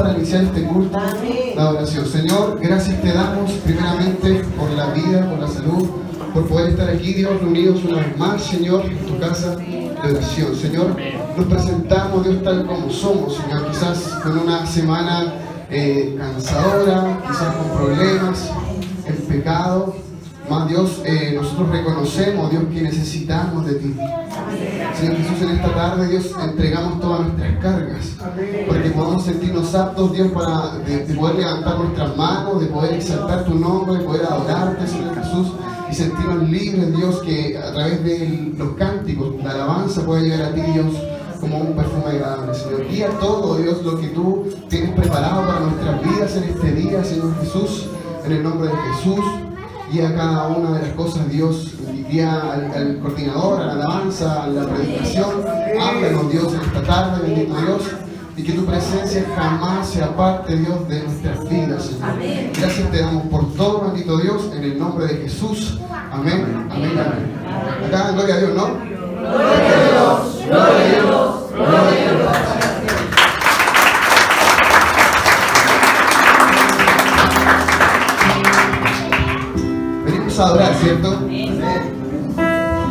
para iniciar este culto. La oración. Señor, gracias te damos primeramente por la vida, por la salud, por poder estar aquí, Dios, reunidos una vez más, Señor, en tu casa de oración. Señor, nos presentamos, Dios, tal como somos, Señor, quizás con una semana eh, cansadora, quizás con problemas, el pecado. Nosotros reconocemos, Dios, que necesitamos de ti. Señor Jesús, en esta tarde, Dios, entregamos todas nuestras cargas, porque podamos sentirnos aptos, Dios, para de, de poder levantar nuestras manos, de poder exaltar tu nombre, de poder adorarte, Señor Jesús, y sentirnos libres, Dios, que a través de los cánticos, la alabanza pueda llegar a ti, Dios, como un perfume agradable, Señor. Guía todo, Dios, lo que tú tienes preparado para nuestras vidas en este día, Señor Jesús, en el nombre de Jesús. Guía cada una de las cosas, Dios, guía al, al coordinador, a la alabanza, a la predicación. Háblanos, Dios, en esta tarde, bendito Dios. Y que tu presencia jamás sea parte, Dios, de nuestras vidas, Señor. Gracias te damos por todo, bendito Dios, en el nombre de Jesús. Amén, amén, amén. Acá, gloria a Dios, ¿no? Gloria a Dios, gloria a Dios, gloria a Dios. A adorar, ¿cierto?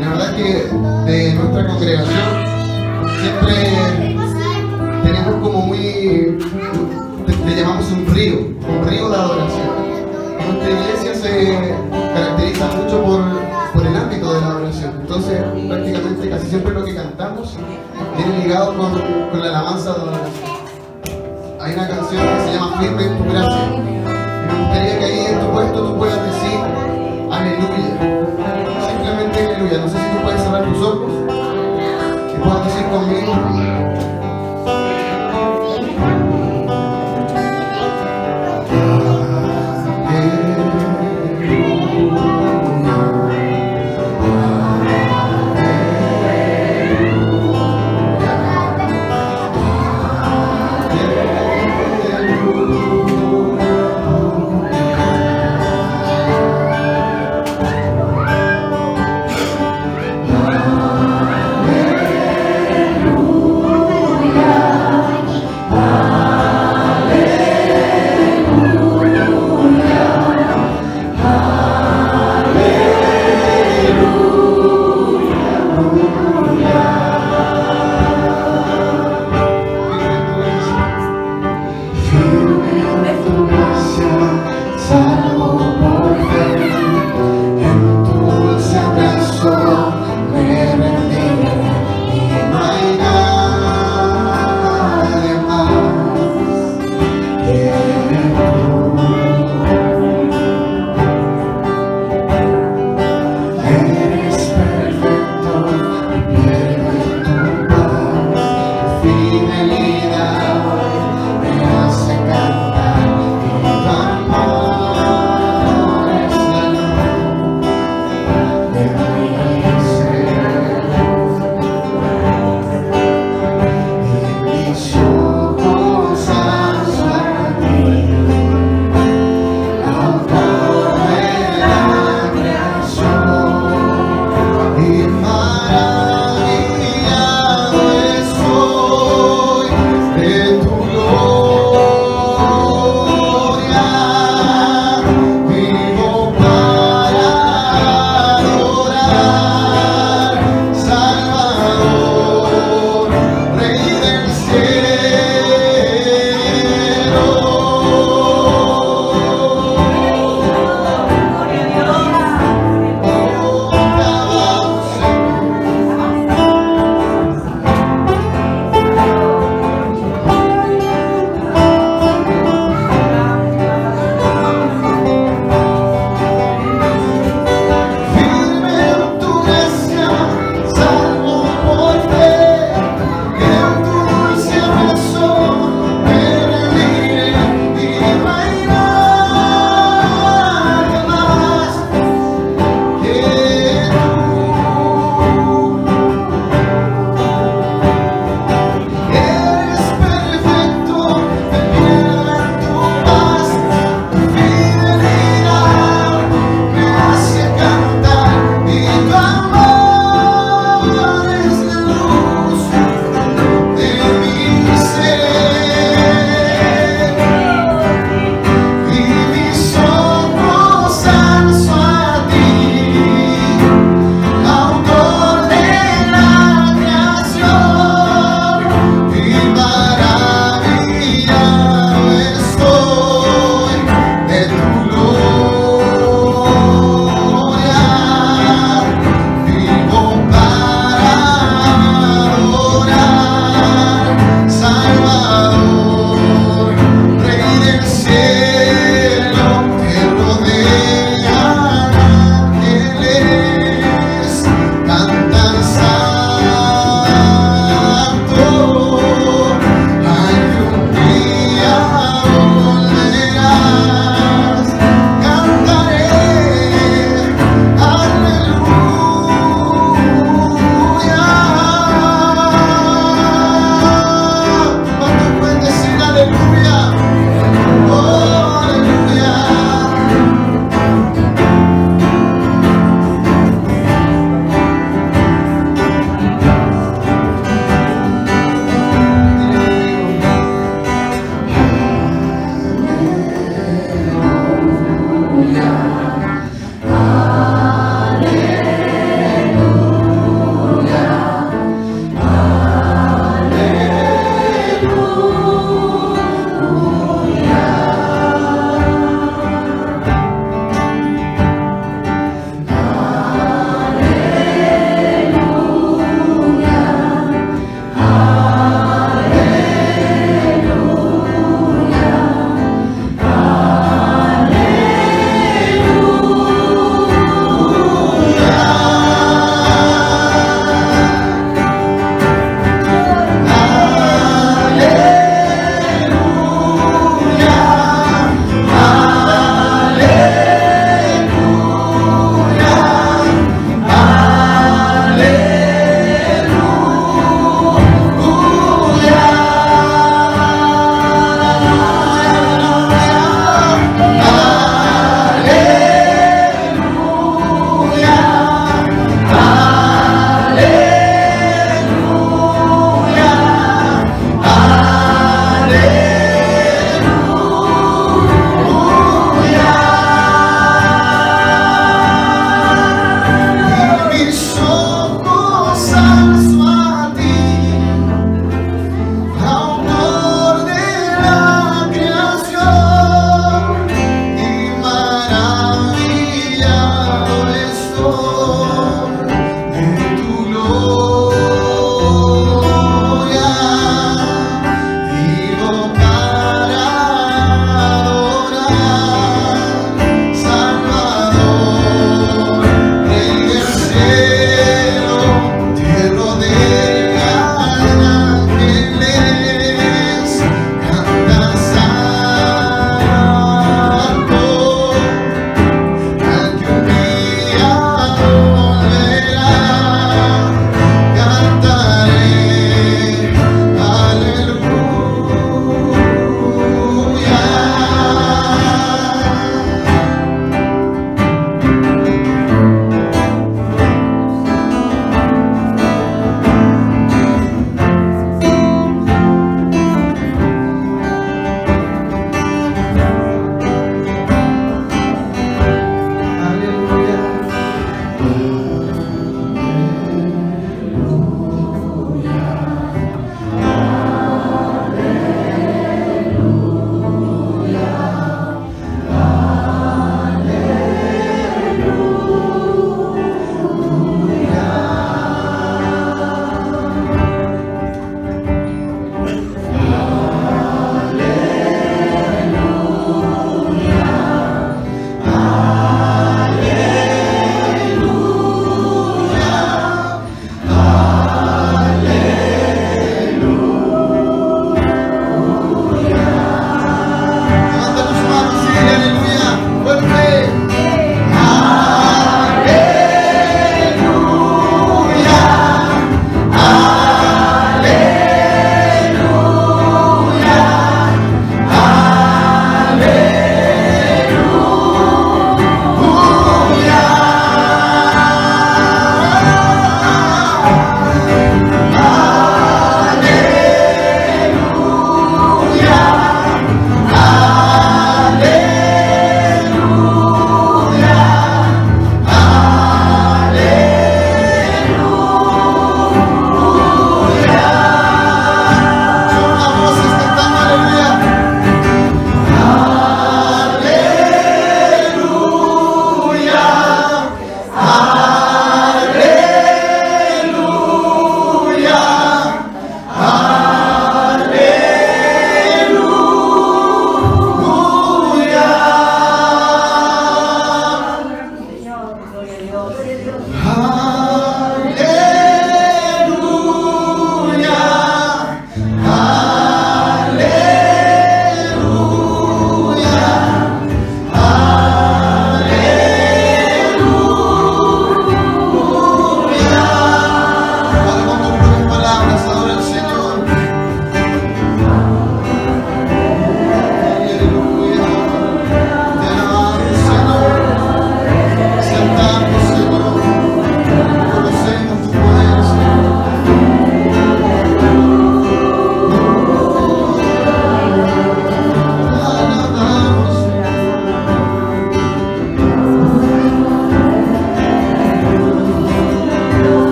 La verdad que de nuestra congregación siempre tenemos como muy, le llamamos un río, un río de adoración. Nuestra iglesia se caracteriza mucho por, por el ámbito de la adoración. Entonces, prácticamente casi siempre lo que cantamos viene ligado con, la alabanza de adoración. Hay una canción que se llama Firme en tu gracia. Y me gustaría que ahí en tu puesto tú puedas decir aleluya. Simplemente aleluya. No sé si tú puedes cerrar tus ojos. Que puedas decir conmigo.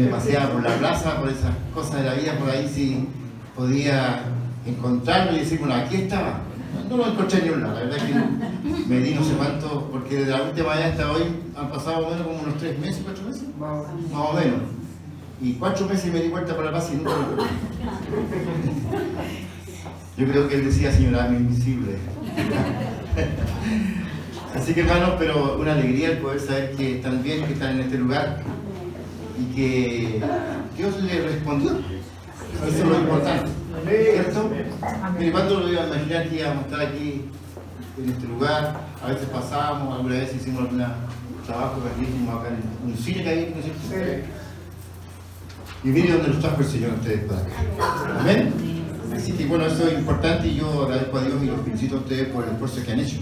Me paseaba por la plaza, por esas cosas de la vida, por ahí si podía encontrarlo y decir, bueno, aquí estaba. No lo encontré ni un lado, la verdad que me di no sé cuánto, porque desde la última vez hasta hoy han pasado menos como unos tres meses, cuatro meses, más o menos. Y cuatro meses me di vuelta por la plaza y nunca lo Yo creo que él decía, señora, invisible. Así que hermanos, pero una alegría el poder saber que están bien, que están en este lugar y que Dios le respondió. Eso es lo importante. ¿Cierto? Mire, ¿cuánto lo iba a imaginar que íbamos a estar aquí en este lugar? A veces pasábamos, alguna vez hicimos algún trabajo grandísimo acá en un cine que hay, ¿no es cierto? Y mire dónde nos trajo el Señor ustedes para acá. Amén. Así que bueno, eso es importante y yo agradezco a Dios y los felicito a ustedes por el esfuerzo que han hecho.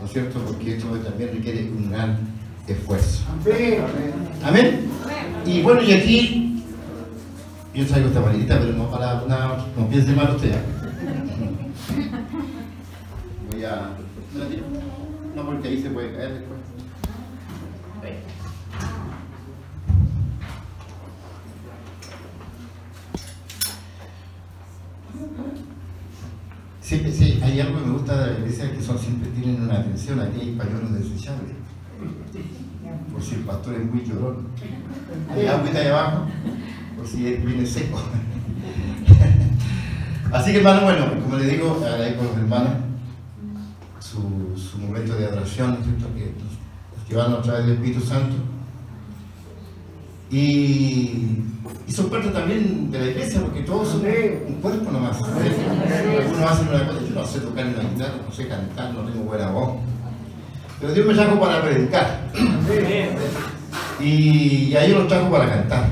¿No es cierto? Porque esto también requiere un gran esfuerzo. Amén. Y bueno, y aquí yo traigo esta varita, pero no para nada, no piense mal usted. ¿eh? Voy a. No, porque ahí se puede caer después. Sí, sí, hay algo que me gusta de la iglesia que son siempre tienen una atención, aquí hay pañuelos desechables. Por si el pastor es muy llorón. Hay agua ahí abajo, por si viene seco. Así que hermano, bueno, como le digo, agradezco a los hermanos su, su momento de adoración, ¿cierto? que nos llevaron a través del Espíritu Santo. Y, y son parte también de la iglesia, porque todos somos un cuerpo nomás. Algunos hacen una cosa, yo no sé tocar una guitarra, no sé cantar, no tengo buena voz. Pero Dios me trajo para predicar. Y, y a ellos los trajo para cantar.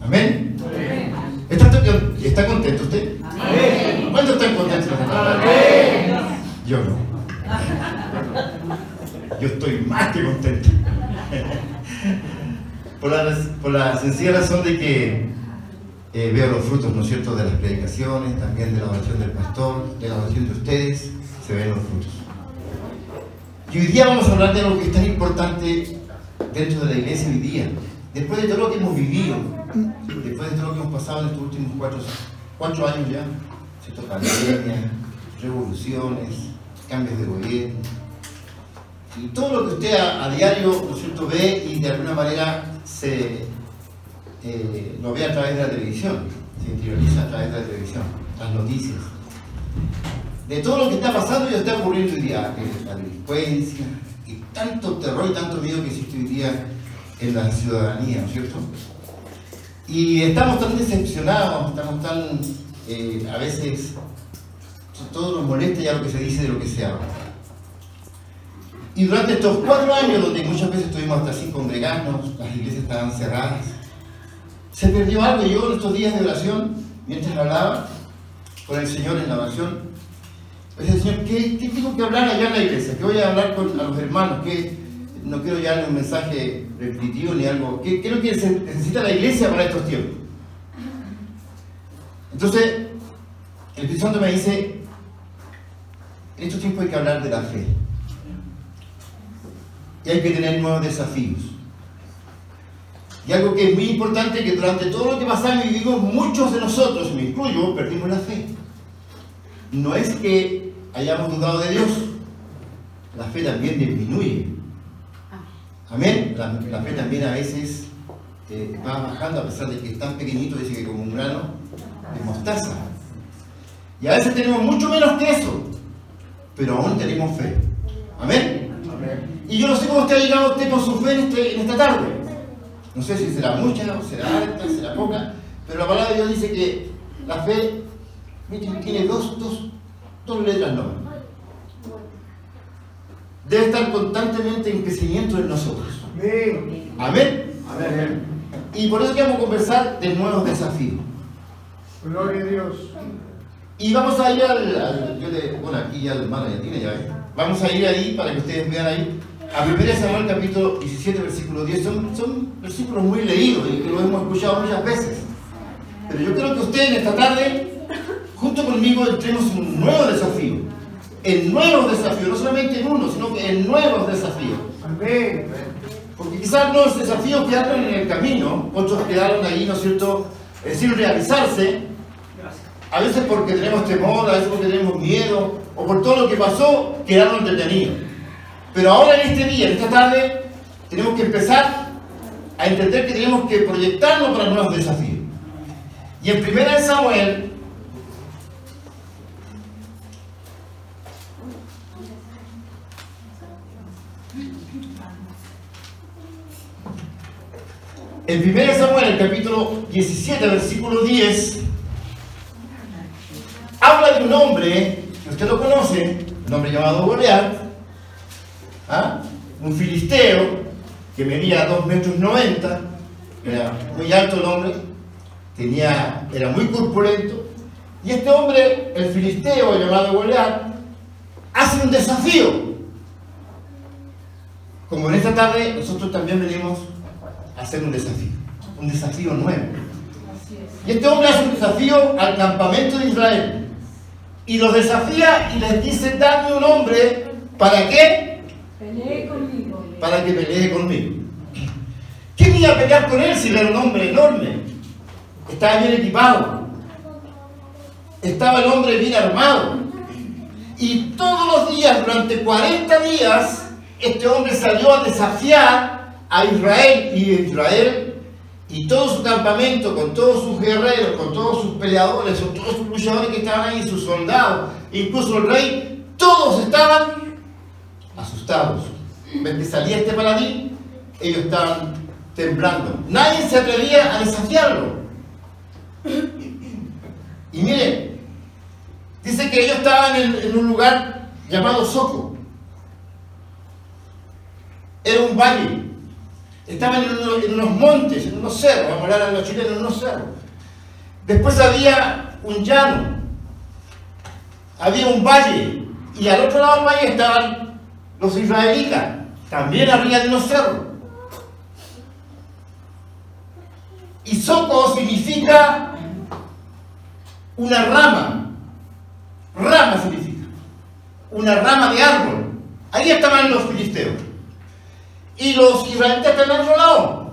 Amén. ¿Está, ¿Está contento usted? ¿Cuántos están contentos? Yo no. Yo estoy más que contento. Por la, por la sencilla razón de que eh, veo los frutos, ¿no es cierto?, de las predicaciones, también de la oración del pastor, de la oración de ustedes, se ven los frutos. Y hoy día vamos a hablar de lo que es tan importante dentro de la iglesia hoy día. Después de todo lo que hemos vivido, después de todo lo que hemos pasado en estos últimos cuatro, años ya, ¿cierto? pandemia, revoluciones, cambios de gobierno, y todo lo que usted a, diario, ¿no cierto?, ve y de alguna manera se eh, lo ve a través de la televisión, se interioriza a través de la televisión, las noticias. De todo lo que está pasando y está ocurriendo hoy día, la delincuencia, y tanto terror y tanto miedo que existe hoy día en la ciudadanía, ¿no es cierto? Y estamos tan decepcionados, estamos tan, eh, a veces, todo nos molesta ya lo que se dice de lo que se habla. Y durante estos cuatro años, donde muchas veces estuvimos hasta sin congregarnos, las iglesias estaban cerradas, se perdió algo. Yo en estos días de oración, mientras hablaba con el Señor en la oración, le decía, Señor, ¿qué, ¿qué, tengo que hablar allá en la iglesia? ¿Qué voy a hablar con a los hermanos? ¿Qué, no quiero darle un mensaje repetitivo ni algo. ¿Qué, es lo que necesita la iglesia para estos tiempos? Entonces, el Espíritu Santo me dice, en estos tiempos hay que hablar de la fe. Y hay que tener nuevos desafíos. Y algo que es muy importante, que durante todo lo que pasamos y vivimos, muchos de nosotros, me incluyo, perdimos la fe. No es que hayamos dudado de Dios, la fe también disminuye. Amén. La, la fe también a veces eh, va bajando, a pesar de que es tan pequeñito, dice que como un grano de mostaza. Y a veces tenemos mucho menos que eso, pero aún tenemos fe. Amén. Y yo no sé cómo usted ha llegado usted con su fe en, este, en esta tarde. No sé si será mucha, o será alta, será poca, pero la palabra de Dios dice que la fe tiene dos, dos, dos letras no. Debe estar constantemente en crecimiento en nosotros. Amén. Amén. Y por eso que vamos a conversar de nuevos desafíos. Gloria a Dios. Y vamos a ir al, al yo le, bueno aquí ya el hermano ya tiene ya, ¿eh? vamos a ir ahí para que ustedes vean ahí a 1 Samuel capítulo 17 versículo 10 son, son versículos muy leídos y que lo hemos escuchado muchas veces pero yo creo que ustedes en esta tarde junto conmigo entremos en un nuevo desafío en nuevos desafíos, no solamente en uno sino que en nuevos desafíos Amén. porque quizás los desafíos quedaron en el camino otros quedaron ahí, ¿no es cierto?, eh, sin realizarse a veces porque tenemos temor, a veces porque tenemos miedo, o por todo lo que pasó, quedaron detenidos. Pero ahora en este día, en esta tarde, tenemos que empezar a entender que tenemos que proyectarnos para nuevos desafíos. Y en primera de Samuel, en primera de Samuel, el capítulo 17, versículo 10, hombre, que usted lo conoce, un hombre llamado Goliat, ¿ah? un filisteo que medía 2 metros 90, era muy alto el hombre, tenía, era muy corpulento, y este hombre, el filisteo llamado Goliat, hace un desafío. Como en esta tarde nosotros también venimos a hacer un desafío, un desafío nuevo. Y este hombre hace un desafío al campamento de Israel. Y los desafía y les dice, dame un hombre, ¿para qué? Pelee conmigo. Para que pelee conmigo. ¿Quién iba a pelear con él si era un hombre enorme? Estaba bien equipado. Estaba el hombre bien armado. Y todos los días, durante 40 días, este hombre salió a desafiar a Israel. Y Israel y todo su campamento, con todos sus guerreros, con todos sus peleadores, con todos sus luchadores que estaban ahí, sus soldados, incluso el rey, todos estaban asustados. Ven que salía este paladín, ellos estaban temblando. Nadie se atrevía a desafiarlo. Y miren, dice que ellos estaban en, en un lugar llamado Soco. Era un valle. Estaban en unos, montes, en unos cerros, vamos a hablar a los chilenos, en unos cerros. Después había un llano, había un valle, y al otro lado del valle estaban los israelitas, también arriba de unos cerros. Y soco significa una rama, rama significa, una rama de árbol. Ahí estaban los filisteos. Y los israelitas están al otro lado,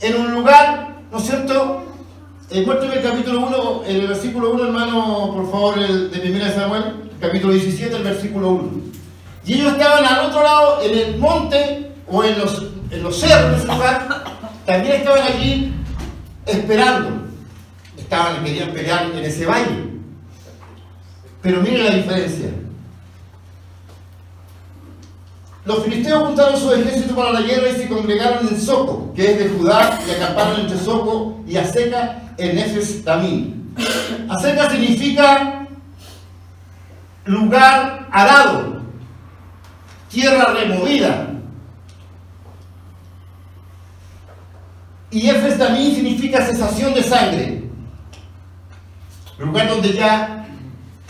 en un lugar, ¿no es cierto? Eh, muéstrame el capítulo 1, el versículo 1, hermano, por favor, el de 1 Samuel, capítulo 17, el versículo 1. Y ellos estaban al otro lado, en el monte, o en los, en los cerros de ese lugar, también estaban allí esperando. Estaban, querían pelear en ese valle. Pero miren la diferencia. Los filisteos juntaron su ejército para la guerra y se congregaron en Soco, que es de Judá, y acamparon entre Soco y Aseca en Efes Tamín. Aseca significa lugar arado, tierra removida. Y Efes Tamín significa cesación de sangre, lugar donde ya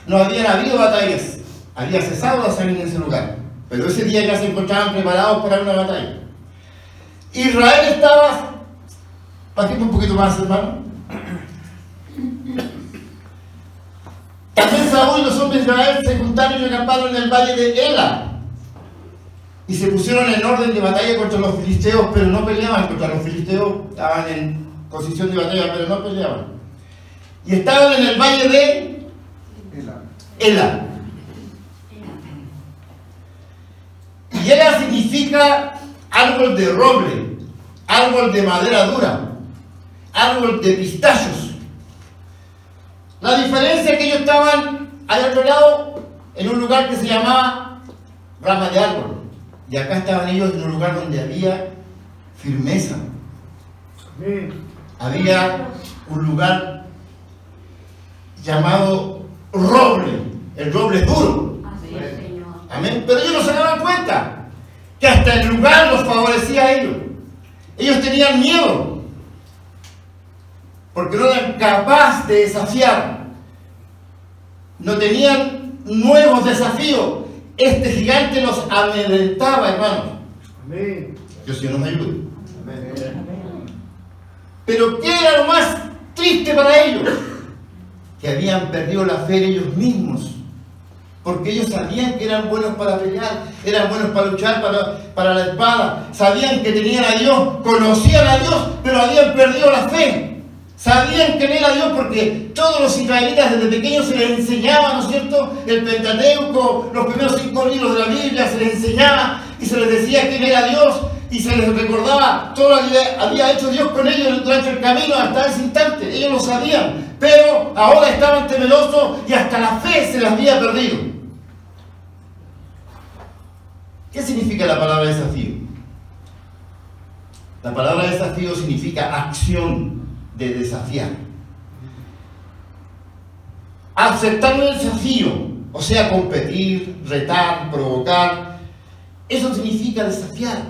no habían habido batallas, había cesado la sangre en ese lugar. Pero ese día ya se encontraban preparados para una batalla. Israel estaba. Bajemos un poquito más, hermano. También Saúl y los hombres de Israel se juntaron y acamparon en el valle de Ela. Y se pusieron en orden de batalla contra los filisteos, pero no peleaban contra los filisteos. Estaban en posición de batalla, pero no peleaban. Y estaban en el valle de Ela. Y significa árbol de roble, árbol de madera dura, árbol de pistachos. La diferencia es que ellos estaban al otro lado en un lugar que se llamaba rama de árbol. Y acá estaban ellos en un lugar donde había firmeza. Había un lugar llamado roble. El roble duro. Así es, Señor. Amén. Pero ellos no se daban cuenta que hasta el lugar los favorecía a ellos. Ellos tenían miedo porque no eran capaces de desafiar. No tenían nuevos desafíos. Este gigante los amedrentaba, hermanos. Amén. Dios Dios nos ayude. Pero ¿qué era lo más triste para ellos? Que habían perdido la fe en ellos mismos. Porque ellos sabían que eran buenos para pelear, eran buenos para luchar para, para la espada, sabían que tenían a Dios, conocían a Dios, pero habían perdido la fe. Sabían que era Dios porque todos los israelitas desde pequeños se les enseñaba, ¿no es cierto? El Pentateuco, los primeros cinco libros de la Biblia se les enseñaba y se les decía quién era Dios y se les recordaba todo lo que había hecho Dios con ellos durante el camino hasta ese instante. Ellos lo sabían, pero ahora estaban temerosos y hasta la fe se les había perdido. ¿Qué significa la palabra desafío? La palabra desafío significa acción de desafiar. aceptar el desafío, o sea, competir, retar, provocar, eso significa desafiar.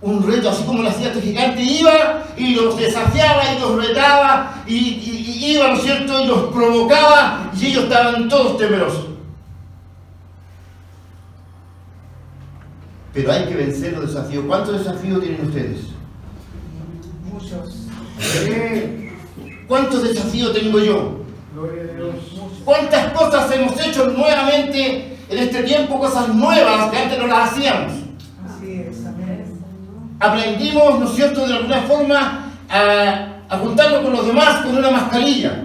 Un reto, así como lo hacía este gigante, iba y los desafiaba y los retaba y, y- iba, ¿no es cierto?, y los provocaba y ellos estaban todos temerosos. Pero hay que vencer los desafíos. ¿Cuántos desafíos tienen ustedes? Muchos. Amén. ¿Cuántos desafíos tengo yo? Gloria a Dios. ¿Cuántas cosas hemos hecho nuevamente en este tiempo? Cosas nuevas que antes no las hacíamos. Así es. Amén. Aprendimos, ¿no es cierto?, de alguna forma a, a juntarnos con los demás con una mascarilla.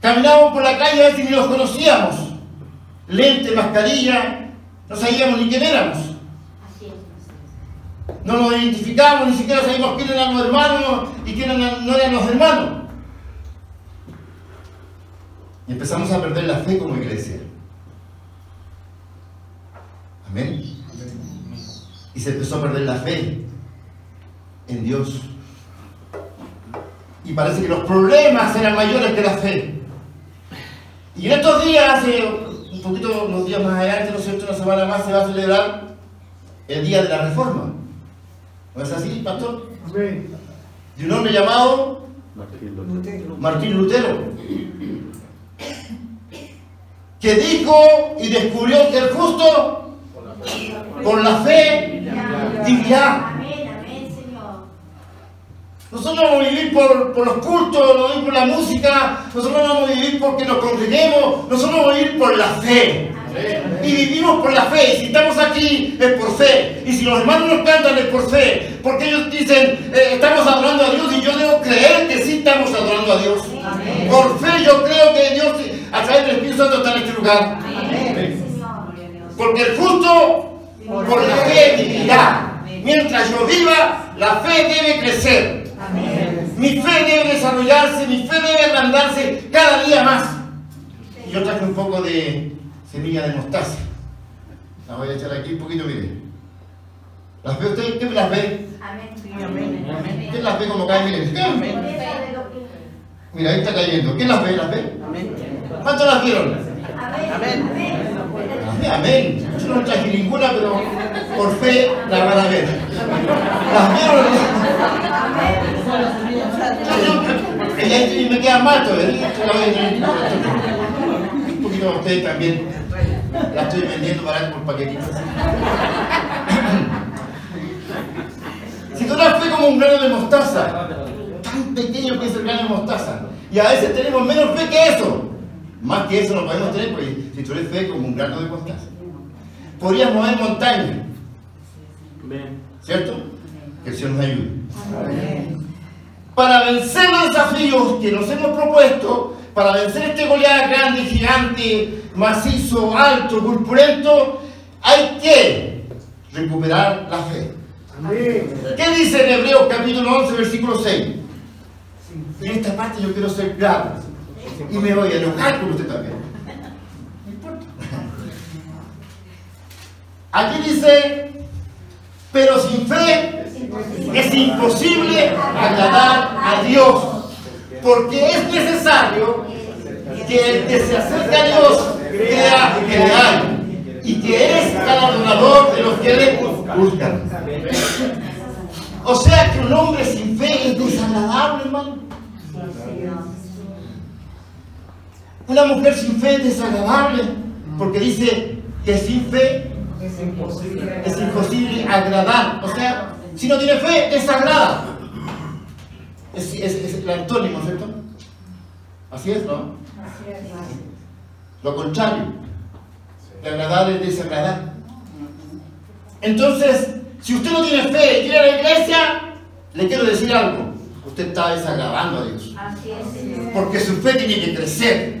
Caminábamos por la calle a veces ni los conocíamos. Lente, mascarilla, no sabíamos ni quién éramos. Así es. No nos identificábamos, ni siquiera sabíamos quién eran los hermanos y quién eran- no eran los hermanos. Y empezamos a perder la fe como iglesia. Amén. Y se empezó a perder la fe en Dios. Y parece que los problemas eran mayores que la fe. Y en estos días, hace poquito, unos días más adelante, ¿no es cierto? Una semana más se va a celebrar el día de la reforma. ¿No es así, pastor? Amén. De un hombre llamado Lutero. Martín Lutero, que dijo y descubrió que el justo, por la fe, vivirá. Nosotros no vamos a vivir por, por los cultos, vamos a vivir por la música, nosotros no vamos a vivir porque nos congreguemos, nosotros vamos a vivir por la fe. Y vivimos por la fe, y si estamos aquí es por fe, y si los hermanos nos cantan es por fe, porque ellos dicen, eh, estamos adorando a Dios y yo debo creer que sí estamos adorando a Dios. Por fe yo creo que Dios a través del Espíritu Santo está en este lugar. Amén. Porque el justo por la fe vivirá. Mientras yo viva, la fe debe crecer. Mi fe debe desarrollarse, mi fe debe agrandarse cada día más. Y yo traje un poco de semilla de mostaza. La voy a echar aquí un poquito, mire. ¿Las ve usted? ¿Qué las ve? Amén. Amén. ¿Quién las ve como cae? Mire. Mira, ahí está cayendo. ¿Quién las ve? ¿Las ve? ¿Cuántos las vieron? Amén. Amén. Amén, amén. Yo no traje ninguna, pero por fe la van a ver. ¿Las vieron? Ella y me queda a- Un poquito a ustedes también. La estoy vendiendo para por paquetitos. Si tú la fe como un grano de mostaza, tan pequeño que es el grano de mostaza, y a veces tenemos menos fe que eso. Más que eso no podemos tener, porque si tú eres fe como un grano de mostaza, podrías mover montañas, ¿cierto? Que el Señor nos ayude. Para vencer los desafíos que nos hemos propuesto, para vencer este Goliat grande, gigante, macizo, alto, corpulento, hay que recuperar la fe. Amén. ¿Qué dice en Hebreos capítulo 11, versículo 6? En esta parte yo quiero ser claro. Y me voy a enojar con usted también. No importa. Aquí dice, pero sin fe es imposible agradar a Dios. Porque es necesario que el que se acerca a Dios crea que le hay y que es galardonador de los que le buscan. O sea que un hombre sin fe es desagradable, hermano. Una mujer sin fe es desagradable porque dice que sin fe Es imposible. es imposible agradar. O sea, si no tiene fe, desagrada. Es, es, es el antónimo, ¿cierto? Así es, ¿no? Lo contrario. De agradar es desagradar. Entonces, si usted no tiene fe y quiere ir a la iglesia, le quiero decir algo. Usted está desagradando a Dios. Así es. Porque su fe tiene que crecer.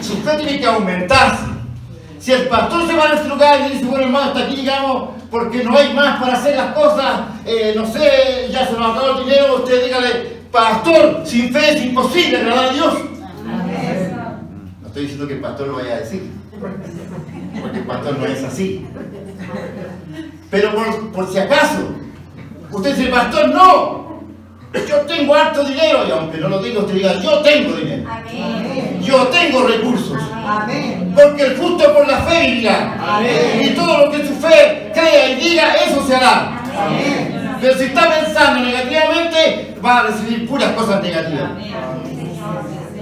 Su fe tiene que aumentarse. Si el pastor se va a este lugar y dice, bueno hermano, hasta aquí llegamos porque no hay más para hacer las cosas, eh, no sé, ya se nos acabó el dinero, usted dígale, pastor, sin fe es imposible agradar a Dios. No estoy diciendo que el pastor lo vaya a decir, porque el pastor no es así. Pero por, por si acaso, usted dice, pastor, no, yo tengo harto dinero, y aunque no lo tengo, usted diga, yo tengo dinero. Amén. Yo tengo recursos. Amén. Porque el justo por la fe vivirá. Amén. Y todo lo que su fe crea y diga, eso se hará. Amén. Pero si está pensando negativamente, va a recibir puras cosas negativas.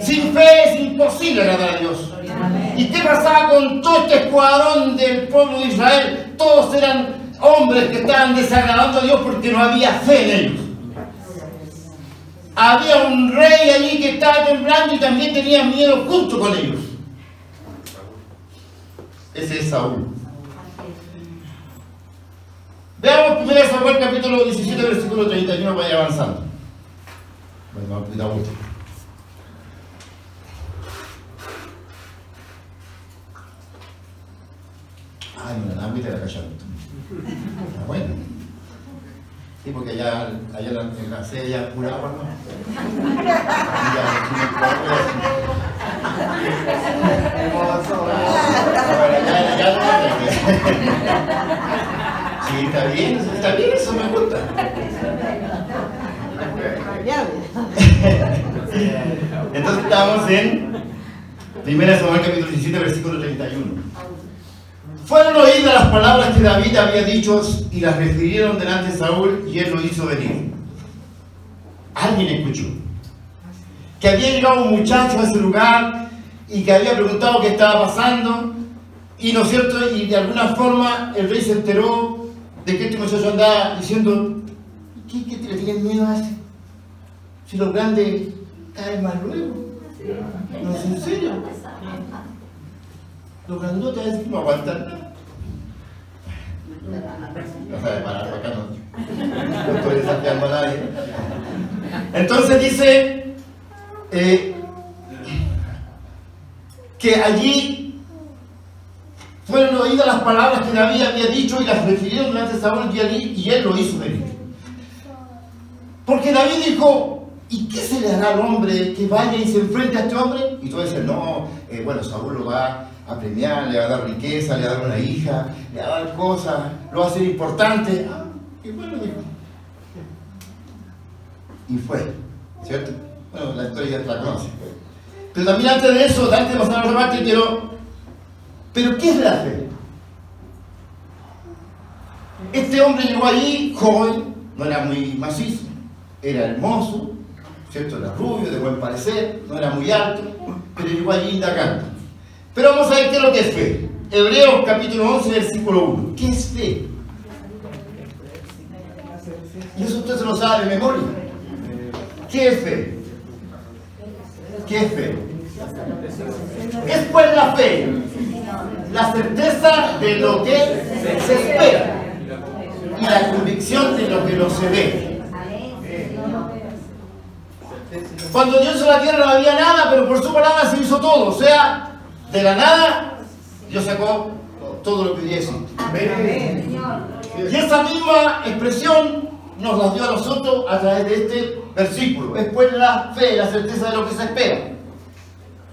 Sin fe es imposible agradar a Dios. ¿Y qué pasaba con todo este escuadrón del pueblo de Israel? Todos eran hombres que estaban desagradando a Dios porque no había fe en ellos. Había un rey allí que estaba temblando y también tenía miedo junto con ellos. Ese es Saúl. Veamos 1 Samuel capítulo 17, versículo 31 para ir avanzando. Bueno, a gusto. Ay, la agüita de la cachorra. Está bueno. Sí, porque allá, allá la, en la sede ya pura agua, no Sí, está bien, está bien, eso me gusta. Entonces estamos en 1 Samuel capítulo 17, versículo 31. Fueron oídas las palabras que David había dicho y las refirieron delante de Saúl y él lo hizo venir. Alguien escuchó que había llegado un muchacho a ese lugar y que había preguntado qué estaba pasando y no es cierto, y de alguna forma el rey se enteró de que este muchacho andaba diciendo, ¿qué, qué te le tienes miedo a ese? Si los grandes caen más luego. No es en serio. Los grandotes a veces no aguantan. No sabe parar acá, no. No estoy desafiando a nadie. Entonces dice eh, que allí fueron oídas las palabras que David había dicho y las refirieron delante de Saúl y él, y él lo hizo venir. Porque David dijo, ¿y qué se le hará al hombre que vaya y se enfrente a este hombre? Y todos dicen, no, eh, bueno, Saúl lo va a premiar, le va a dar riqueza, le va a dar una hija, le va a dar cosas, lo va a hacer importante. Ah, y bueno, dijo. Y fue, ¿cierto? Bueno, la historia ya la conoce. Pero también antes de eso, antes de pasar a otra parte, quiero... ¿Pero qué es la fe? Este hombre llegó allí joven, no era muy macizo, era hermoso, ¿cierto? Era rubio, de buen parecer, no era muy alto, pero llegó allí indagando. Pero vamos a ver qué es lo que es fe. Hebreos capítulo 11, versículo 1. ¿Qué es fe? Y eso usted se lo sabe de memoria. ¿Qué es fe? ¿Qué es fe? Es pues la fe, la certeza de lo que se espera y la convicción de lo que no se ve. Cuando Dios hizo la tierra no había nada, pero por su palabra se hizo todo. O sea, de la nada, Dios sacó todo lo que hubiese. Amén. Y esa misma expresión nos la dio a nosotros a través de este versículo. Es pues la fe, la certeza de lo que se espera.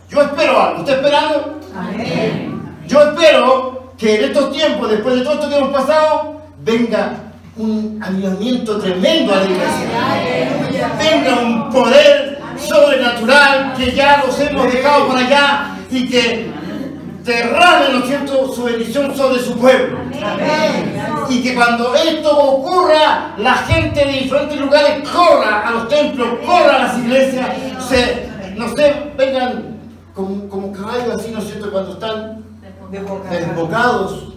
Yo espero algo. ¿Usted espera algo? Amén. Yo espero que en estos tiempos, después de todo esto que hemos pasado, venga un avivamiento tremendo a la iglesia. Venga un poder sobrenatural que ya los hemos dejado por allá y que derrame, ¿no es cierto?, su bendición sobre su pueblo. Y que cuando esto ocurra, la gente de diferentes lugares corra a los templos, corra a las iglesias, se, no sé, vengan como, como caballos así, ¿no es cierto?, cuando están De boca. desbocados,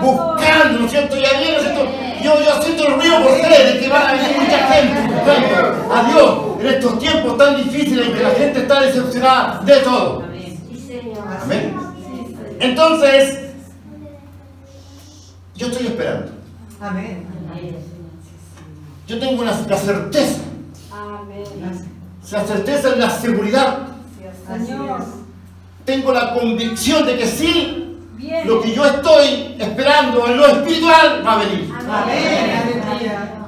buscando, ¿no es cierto? Ya viene, ¿no es cierto? Yo, yo siento el río por ustedes, que van a venir mucha gente buscando a Dios en estos tiempos tan difíciles en que la gente está decepcionada de todo. Amén. Entonces, yo estoy esperando. Amén. Yo tengo una, la certeza, la certeza en la seguridad. Es. Tengo la convicción de que sí, Viene. lo que yo estoy esperando en lo espiritual va a venir. Amén.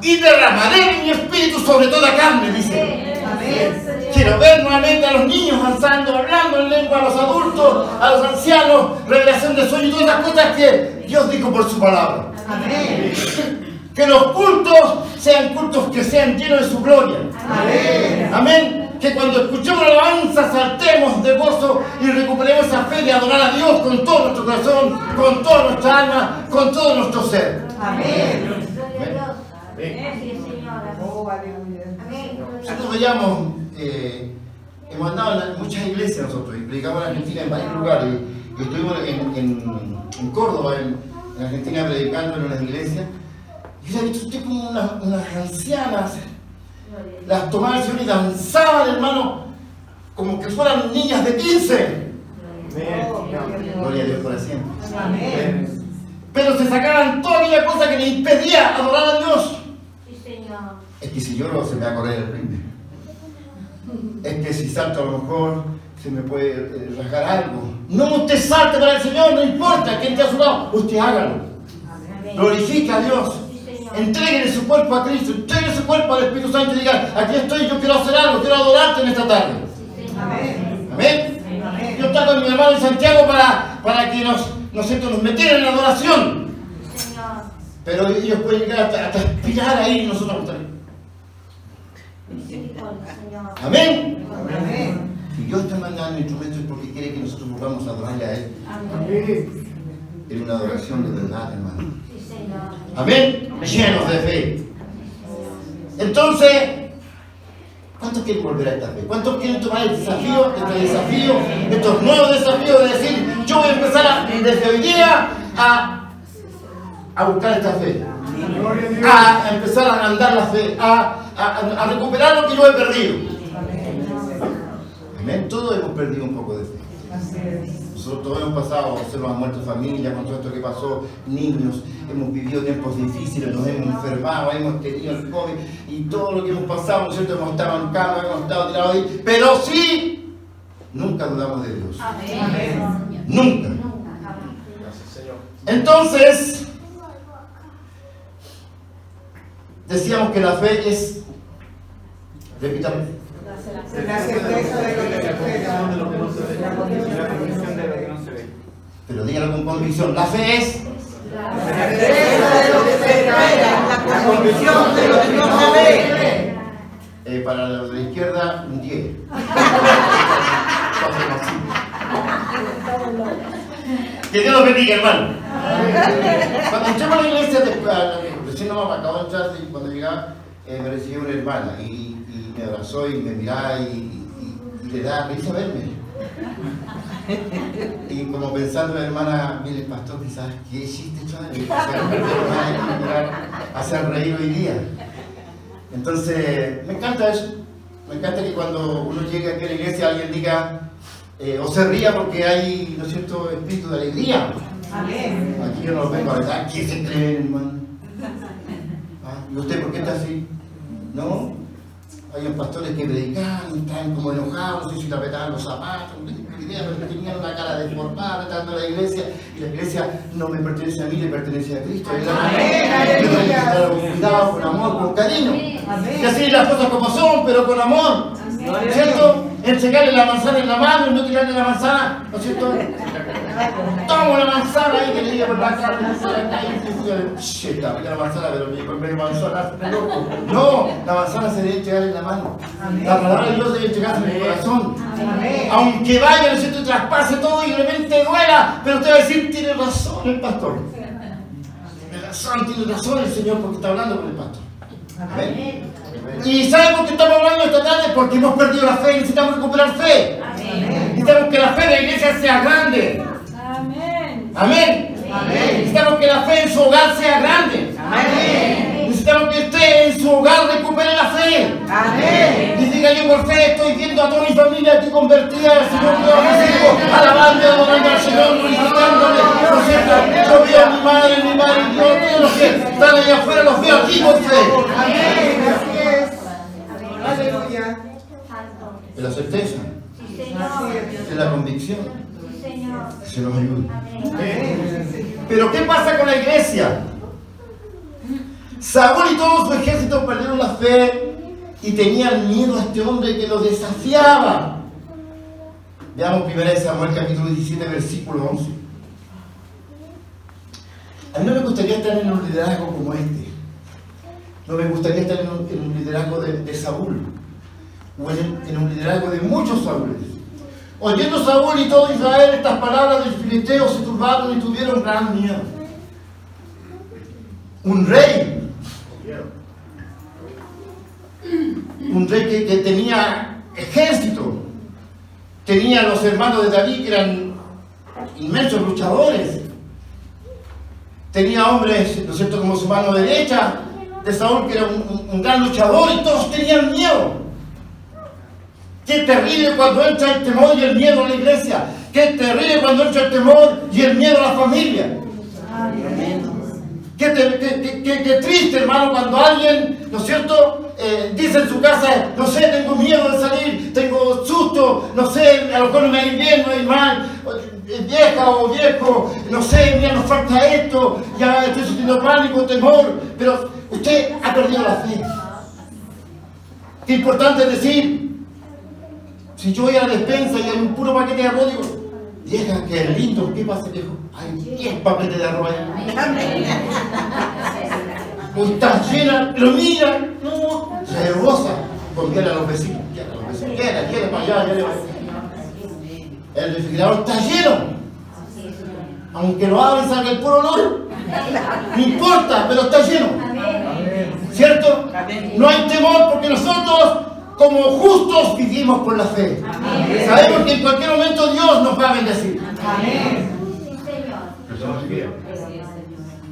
Y derramaré mi espíritu sobre toda carne, dice. Amén. Quiero ver nuevamente a los niños avanzando, hablando en lengua, a los adultos, a los ancianos, revelación de sueños y todas las cosas que Dios dijo por su palabra. Amén. Que los cultos sean cultos que sean llenos de su gloria. Amén. Amén. que cuando escuchemos la alabanza saltemos de gozo y recuperemos esa fe de adorar a Dios con todo nuestro corazón, con toda nuestra alma, con todo nuestro ser. Amén. Gloria a Dios. Sí, señora. Oh, aleluya. Amén. Nosotros veíamos, eh, hemos andado en muchas iglesias nosotros y predicamos en Argentina en varios lugares. Y estuvimos en, en- en Córdoba, en, en Argentina, predicando en unas iglesias. Y yo visto usted como unas, unas ancianas, las tomaban el Señor y danzaban, hermano, como que fueran niñas de 15. Oh, Gloria a Dios por siempre. Amén. Pero se sacaban toda aquella cosa que le impedía adorar a Dios. Sí, señor. Es que si lloro se me va a correr el rinde. Es que si salto a lo mejor se me puede eh, rasgar algo. No usted salte para el Señor, no importa quién esté a su lado, usted hágalo. Glorifica a Dios. Entréguele su cuerpo a Cristo, entréguele su cuerpo al Espíritu Santo y diga, aquí estoy, yo quiero hacer algo, quiero adorarte en esta tarde. Amén. Amén. Amén. Yo estoy con mi hermano en Santiago para, para que nos, nos, nos metieran en la adoración. Pero ellos pueden llegar hasta, hasta aspirar ahí y nosotros Señor. Amén. Amén. Si Dios está mandando instrumentos es porque quiere que nosotros volvamos a adorarle a Él Amén. en una adoración de verdad, hermano. Amén. Llenos de fe. Entonces, ¿cuántos quieren volver a esta fe? ¿Cuántos quieren tomar el desafío, este desafío, estos nuevos desafíos de decir, yo voy a empezar a, desde hoy día a, a buscar esta fe? A, empezar a andar la fe, a, a- a recuperar lo que yo he perdido. Amén. Todos hemos perdido un poco de fe. Nosotros todos hemos pasado, se nos han muerto familias con todo esto que pasó, niños, hemos vivido tiempos difíciles, nos hemos enfermado, hemos tenido el COVID y todo lo que hemos pasado, ¿no es cierto? Hemos estado en cama, hemos estado tirados ahí, pero sí, nunca dudamos de Dios. Amén. Nunca. Nunca, jamás. Entonces, decíamos que la fe es, repitamos, La certeza de lo que se espera. de lo que no se ve. Pero dígalo con convicción, la fe es, La certeza de lo que se espera. La convicción de lo que no se ve. eh, para los de la izquierda, un 10. Que Dios los bendiga, hermano. Cuando entramos a la iglesia, recién no me acabo de entrar y cuando llegaba, eh, me recibió una hermana y, y me abrazó y me miraba y, y- y le da risa verme. Y como pensando, la hermana, mire, pastor, quizás, ¿qué chiste, chaval? Hacer reír hoy día. Entonces, me encanta eso. Me encanta que cuando uno llega aquí a la iglesia alguien diga eh, o se ría porque hay, ¿no es cierto?, espíritu de alegría. Amén. Aquí yo no lo vengo a verdad. ¿Quién se cree, hermano? Ah, ¿Y usted por qué está así? ¿No? Hay pastores que predican, están como enojados, no sé si le apretaban los zapatos, no pero tenían una cara deformada, entrando a la iglesia, y la iglesia no me pertenece a mí, le pertenece a Cristo. Amén, cuidado, con amor, con cariño. Que así las cosas como son, pero con amor. ¿Cierto? Entregarle la manzana en la mano y no tirarle la manzana, ¿no es cierto? Tomo la manzana ahí que le diga por la cara, se la cae, y dice, "Shh, está rica la manzana, pero me la manzana, está loco". No, la manzana se debe entregar en la mano. La palabra de Dios debe entregarse en el corazón. Aunque vaya, ¿no es cierto? traspase todo y de repente duela, pero usted va a decir, tiene razón el pastor. Tiene razón, tiene razón el Señor porque está hablando con el pastor. Amén. ¿Y sabe por qué estamos hablando esta tarde? Porque hemos perdido la fe y necesitamos recuperar fe. Amén. Necesitamos que la fe de la iglesia sea grande. Amén. Amén. Necesitamos que la fe en su hogar sea grande. Amén. Necesitamos que usted en su hogar recupere la fe. Amén. Y diga yo por fe estoy viendo a toda mi familia aquí convertida al Señor Dios alabando adorando al Señor, glorificándole. ¿No es cierto? Yo veo a mi madre, mi madre, y Dios, todos los que están allá afuera los veo aquí por fe. Amén. Aleluya. Es la certeza, es. la convicción. Que se nos ayude. Pero ¿qué pasa con la iglesia? Saúl y todo su ejército perdieron la fe y tenían miedo a este hombre que los desafiaba. Veamos 1 Samuel capítulo 17, versículo 11. A mí no me gustaría estar en un liderazgo como este. No me gustaría estar en un, liderazgo de, de Saúl. o en, un liderazgo de muchos Saúles. Oyendo Saúl y todo Israel estas palabras del filisteo se turbaron y tuvieron gran miedo. Un rey, un rey que, que tenía ejército, tenía los hermanos de David que eran inmensos luchadores, tenía hombres, ¿no es cierto?, como su mano derecha de Saúl, que era un, gran luchador, y todos tenían miedo. Qué terrible cuando entra el temor y el miedo a la iglesia. Qué terrible cuando entra el temor y el miedo a la familia. Qué, te- qué- qué- qué- qué triste, hermano, cuando alguien, ¿no es cierto?, eh, dice en su casa, no sé, tengo miedo de salir, tengo susto, no sé, a lo mejor no me ha ido bien, no hay mal, vieja o viejo, no sé, mira, nos falta esto, ya estoy sintiendo pánico, temor, pero usted ha perdido la fe. Qué importante decir, si yo voy a la despensa y hay un puro paquete de arroz, digo, vieja, qué lindo, ¿qué pasa, viejo? Hay 10 paquetes de arroz ahí. Está llena, pero mira, no, rebosa. Conviene a los vecinos, quiera a los vecinos, para allá, quiera para allá. El refrigerador está lleno. Aunque lo abra y salga el puro olor, no importa, pero está lleno. ¿Cierto? No hay temor porque nosotros, como justos, vivimos por la fe. Sabemos que en cualquier momento Dios nos va a bendecir.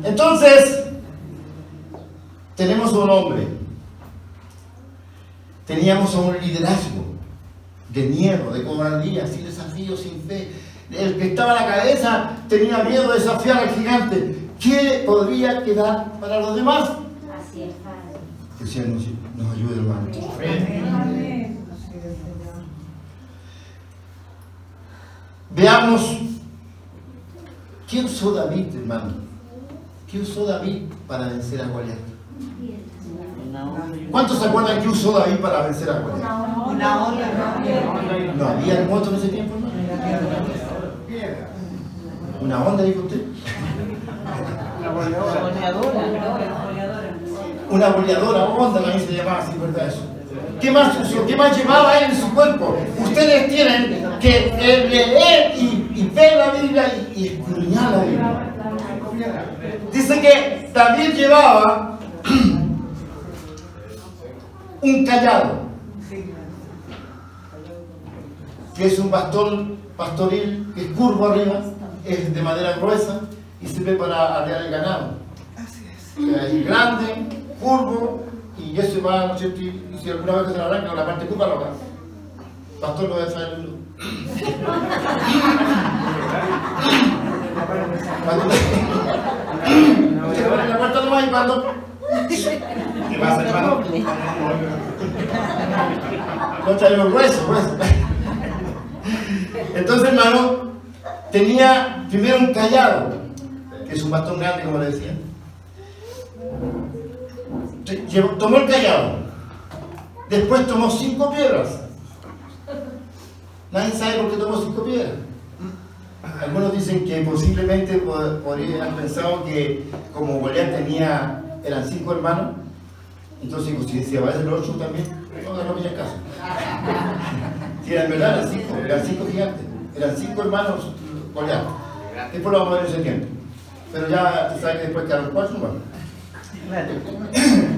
Entonces, tenemos un hombre, teníamos un liderazgo de miedo, de cobardía, sin desafío, sin fe. El que estaba a la cabeza tenía miedo de desafiar al gigante. ¿Qué podría quedar para los demás? Que el Señor nos, nos ayude, hermano. Veamos qué usó David, hermano. ¿Qué usó David para vencer a Goliat? ¿Cuántos se acuerdan qué usó David para vencer a Goliat? Una onda. ¿No había moto en ese tiempo? hermano? ¿Una onda, dijo usted? Una boleadora, onda también se llamaba así, ¿verdad? Eso. ¿Qué más usó? ¿Qué más llevaba él en su cuerpo? Ustedes tienen que leer y, y ver la Biblia y, y la Biblia. Dice que David llevaba un callado, que es un bastón pastoril que es curvo arriba, es de madera gruesa y sirve para arrear el ganado. Es grande, curvo, y eso va, ¿no es cierto? Y, si alguna vez se la arranca, la parte curva lo haga. Pastor lo debe saber. Cuando la puerta nomás y cuando. ¿Qué pasa, hermano? No traigo grueso, grueso. Entonces, hermano, tenía primero un callado, que es un bastón grande, como le decía. Tomó el callado, después tomó cinco piedras. Nadie sabe por qué tomó cinco piedras. Algunos dicen que posiblemente po- podrían haber pensado que como Goliat tenía, eran cinco hermanos, entonces si decía, va a ser el ocho también, no, no había caso. Si eran verdad, eran cinco, eran cinco gigantes, eran cinco hermanos Goliat. Después lo vamos a ver en ese tiempo. Pero ya tú sabes que después quedaron cuatro hermanos.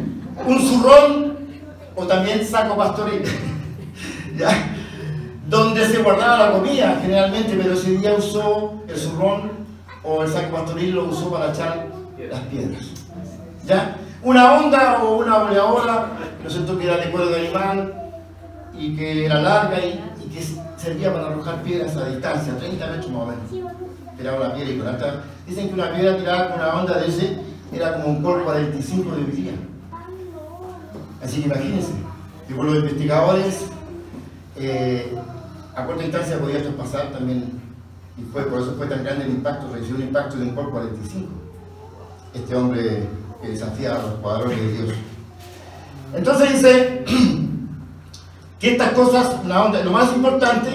Un zurrón o también saco pastoril. Donde se guardaba la comida generalmente, pero ese día usó el zurrón o el saco pastoril lo usó para echar las piedras. ¿Ya? Una onda o una boleadora, ¿no? Que era de cuero de animal y que era larga y, que servía para arrojar piedras a distancia, 30 metros más o menos. Tiraba una piedra y con alta. Dicen que una piedra tirada con una onda de ese era como un Cor 45 de hoy día. Así que imagínense, por los investigadores eh, a corta distancia podía traspasar también, y fue, por eso fue tan grande el impacto, recibió un impacto de un Cor 45. Este hombre que desafía a los jugadores de Dios. Entonces dice que estas cosas, la onda, lo más importante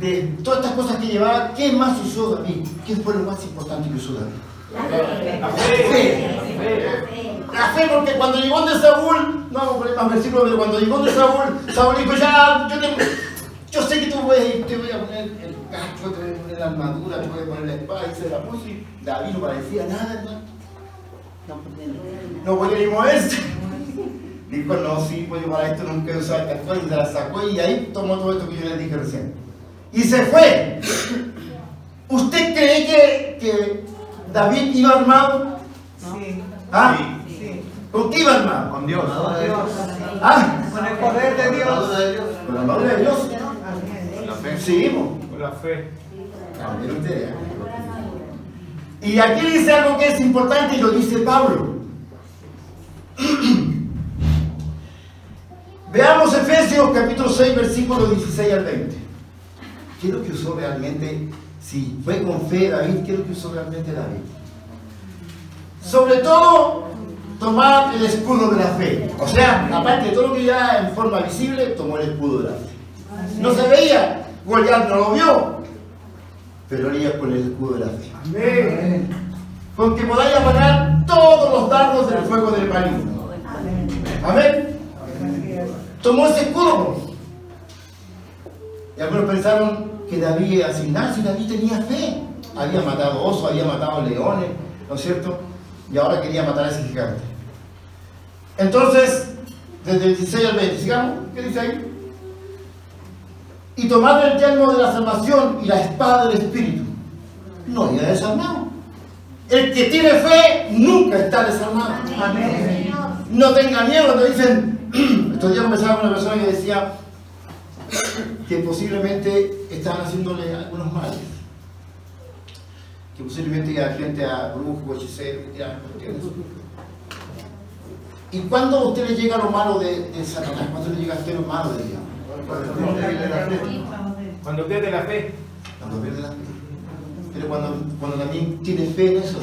de todas estas cosas que llevaba, ¿qué más usó David? ¿Qué fue lo más importante que usó David? La fe. La fe. La fe. la fe, porque cuando llegó de Saúl, no vamos a poner más versículos, pero cuando llegó de Saúl, Saúl dijo, ya, yo, te- yo sé que tú puedes, te voy a poner el casco, te voy a poner la armadura, te voy a poner la espada, y se la puso y David no parecía nada, hermano. No podía ni moverse. Dijo, no, sí, pues yo para esto nunca he usado esta y se la sacó y ahí tomó todo esto que yo les dije recién. Y se fue. ¿Usted cree que, que David iba armado? Sí, ¿Ah? ¿Con qué iba armado? Con Dios. ¿Ah? Con el poder de Dios. Con la palabra de Dios. Amén. La fe. Seguimos. Con la fe. Y aquí dice algo que es importante y lo dice Pablo. Veamos Efesios capítulo 6, versículos 16 al 20. ¿Qué es lo que usó realmente? Si fue con fe David, ¿qué es lo que usó realmente David? Sobre todo, tomar el escudo de la fe. O sea, aparte de todo lo que ya en forma visible, tomó el escudo de la fe. No se veía, Goliat no lo vio, pero haría con el escudo de la fe. Amén. Con que podáis apagar todos los dardos del fuego del maligno. Amén. Así. Tomó ese escudo. Y algunos pensaron que David asignarse, si David tenía fe. Había matado osos, había matado leones, ¿no es cierto? Y ahora quería matar a ese gigante. Entonces, desde el 16 al 20, sigamos, ¿qué dice ahí? Y tomando el yelmo de la salvación y la espada del Espíritu, no irá desarmado. El que tiene fe nunca está desarmado. Amén. No tenga miedo cuando dicen, estos días conversaba con una persona que decía que posiblemente estaban haciéndole algunos males. Que posiblemente iba gente a brujo, hechicero, que tiraban cuestiones. ¿Y cuándo a usted le llega lo malo de, de Satanás? ¿Cuándo le llega a usted lo malo de Dios? Cuando pierde la fe. Cuando pierde la fe. Cuando pierde la fe. Pero cuando, cuando también tiene fe en eso.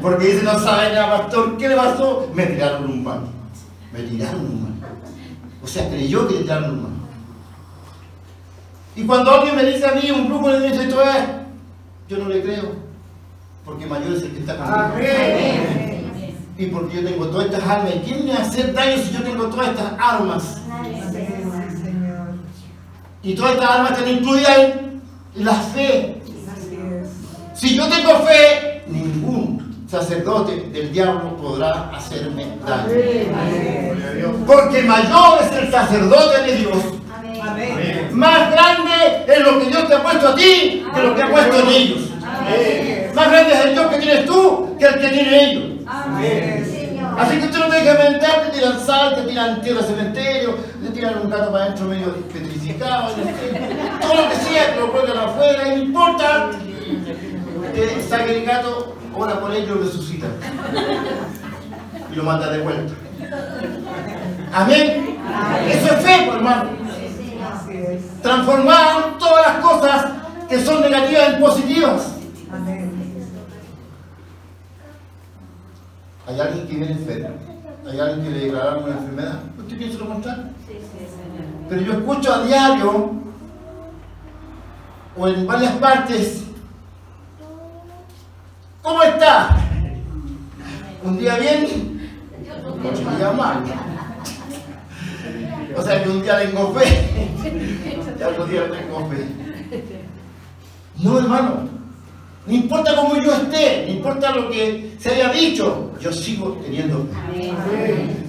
Porque dice, no sabe nada, pastor, ¿qué le pasó? Me tiraron un mal. Me tiraron un mal. O sea, creyó que le tiraron un mal. Y cuando alguien me dice a mí, un grupo le dice esto es, yo no le creo. Porque mayor es el que está conmigo. Y porque yo tengo todas estas armas. ¿Y quién me hacer daño si yo tengo todas estas armas? Y todas estas armas están incluidas en la fe. Si yo tengo fe, ningún sacerdote del diablo podrá hacerme daño. Porque mayor es el sacerdote de Dios. Más grande es lo que Dios te ha puesto a ti que lo que ha puesto en ellos. Más grande es el Dios que tienes tú que el que tiene ellos. Así que usted no te deja inventar, te tiran sal, te tiran tierra de cementerio, te tiran un gato para adentro medio petrificado, todo lo que sea, que lo cuelgan afuera, no importa. Usted saca el gato, ora por él y lo resucita. Y lo manda de vuelta. Amén. Eso es fe, pues, hermano. Transformar todas las cosas que son negativas en positivas. Amén. Hay alguien que viene enfermo. Hay alguien que le declararon una enfermedad. ¿Usted piensa lo contrario? Pero yo escucho a diario o en varias partes. ¿Cómo está? Un día bien, otro día mal. O sea que un día tengo fe y otro día no tengo fe. No, hermano. No importa cómo yo esté, no importa lo que se haya dicho, yo sigo teniendo.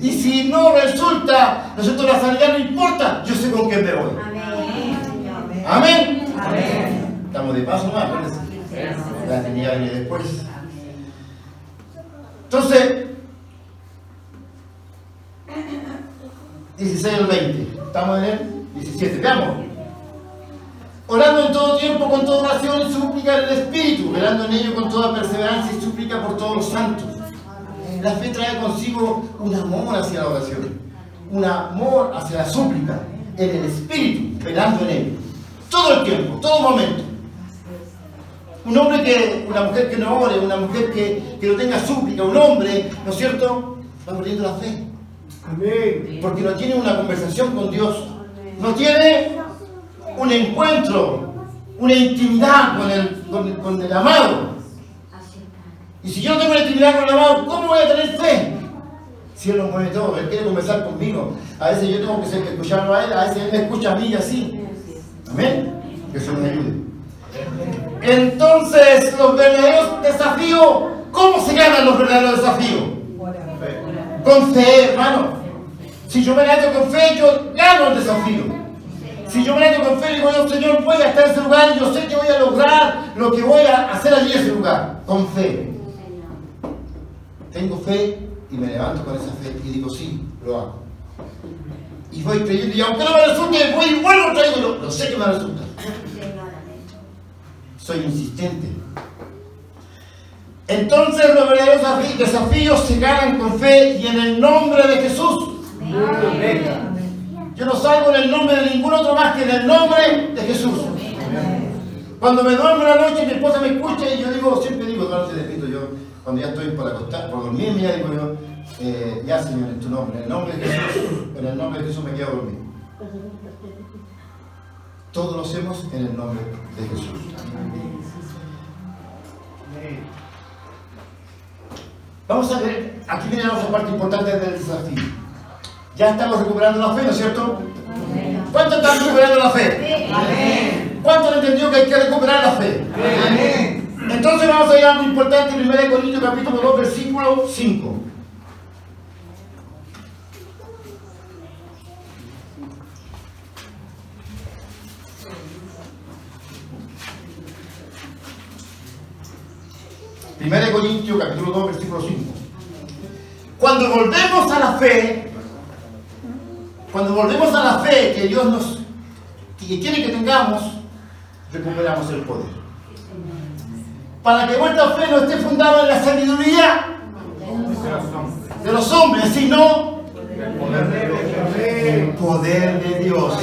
Y si no resulta, nosotros la sanidad no importa, yo sé con quién me voy. Amén. Amén. Estamos de paso más, acuérdense. La sanidad viene después. Entonces, 16 al 20. Estamos en el 17. Veamos. Orando en todo tiempo con toda oración y súplica en el Espíritu, velando en ello con toda perseverancia y súplica por todos los santos. La fe trae consigo un amor hacia la oración, un amor hacia la súplica en el Espíritu, velando en ello. Todo el tiempo, todo momento. Un hombre que, una mujer que no ore, una mujer que, que no tenga súplica, un hombre, ¿no es cierto? Va perdiendo la fe. Porque no tiene una conversación con Dios. No tiene un encuentro, una intimidad con el, con, el amado. Y si yo no tengo la intimidad con el amado, ¿cómo voy a tener fe? Si Él lo mueve todo, Él quiere conversar conmigo. A veces yo tengo que ser- escucharlo a Él, a veces Él me escucha a mí y así. Amén. Que eso me ayude. Entonces, los verdaderos desafíos, ¿cómo se ganan los verdaderos desafíos? Con fe, hermano. Si yo me meto con fe, yo gano el desafío. Si yo me con fe, digo yo, Señor, voy a estar en ese lugar y yo sé que voy a lograr lo que voy a hacer allí en ese lugar. Con fe. Tengo fe y me levanto con esa fe y digo, sí, lo hago. Y voy creyendo, y aunque no me resulte, voy y vuelvo traigo, lo, sé que me resulta. Soy insistente. Entonces los verdaderos desafíos se ganan con fe y en el nombre de Jesús. Yo no salgo en el nombre de ningún otro más que en el nombre de Jesús. Cuando me duermo la noche, mi esposa me escucha y yo digo, siempre digo, no te despierto yo, cuando ya estoy por acostar, por dormir, ya digo yo, eh, ya Señor, en tu nombre, en el nombre de Jesús, en el nombre de Jesús me quedo dormido. Todo lo hacemos en el nombre de Jesús. Vamos a ver, aquí viene la otra parte importante del desafío. Ya estamos recuperando la fe, ¿no es cierto? ¿Cuántos están recuperando la fe? ¿Cuántos han entendido que hay que recuperar la fe? Entonces vamos a a algo importante, 1 Corintios capítulo 2, versículo 5. Primera de Corintios capítulo 2, versículo 5. Cuando volvemos a la fe, cuando volvemos a la fe que Dios nos que quiere que tengamos, recuperamos el poder. Para que vuestra fe no esté fundada en la sabiduría de los hombres, sino el poder de Dios.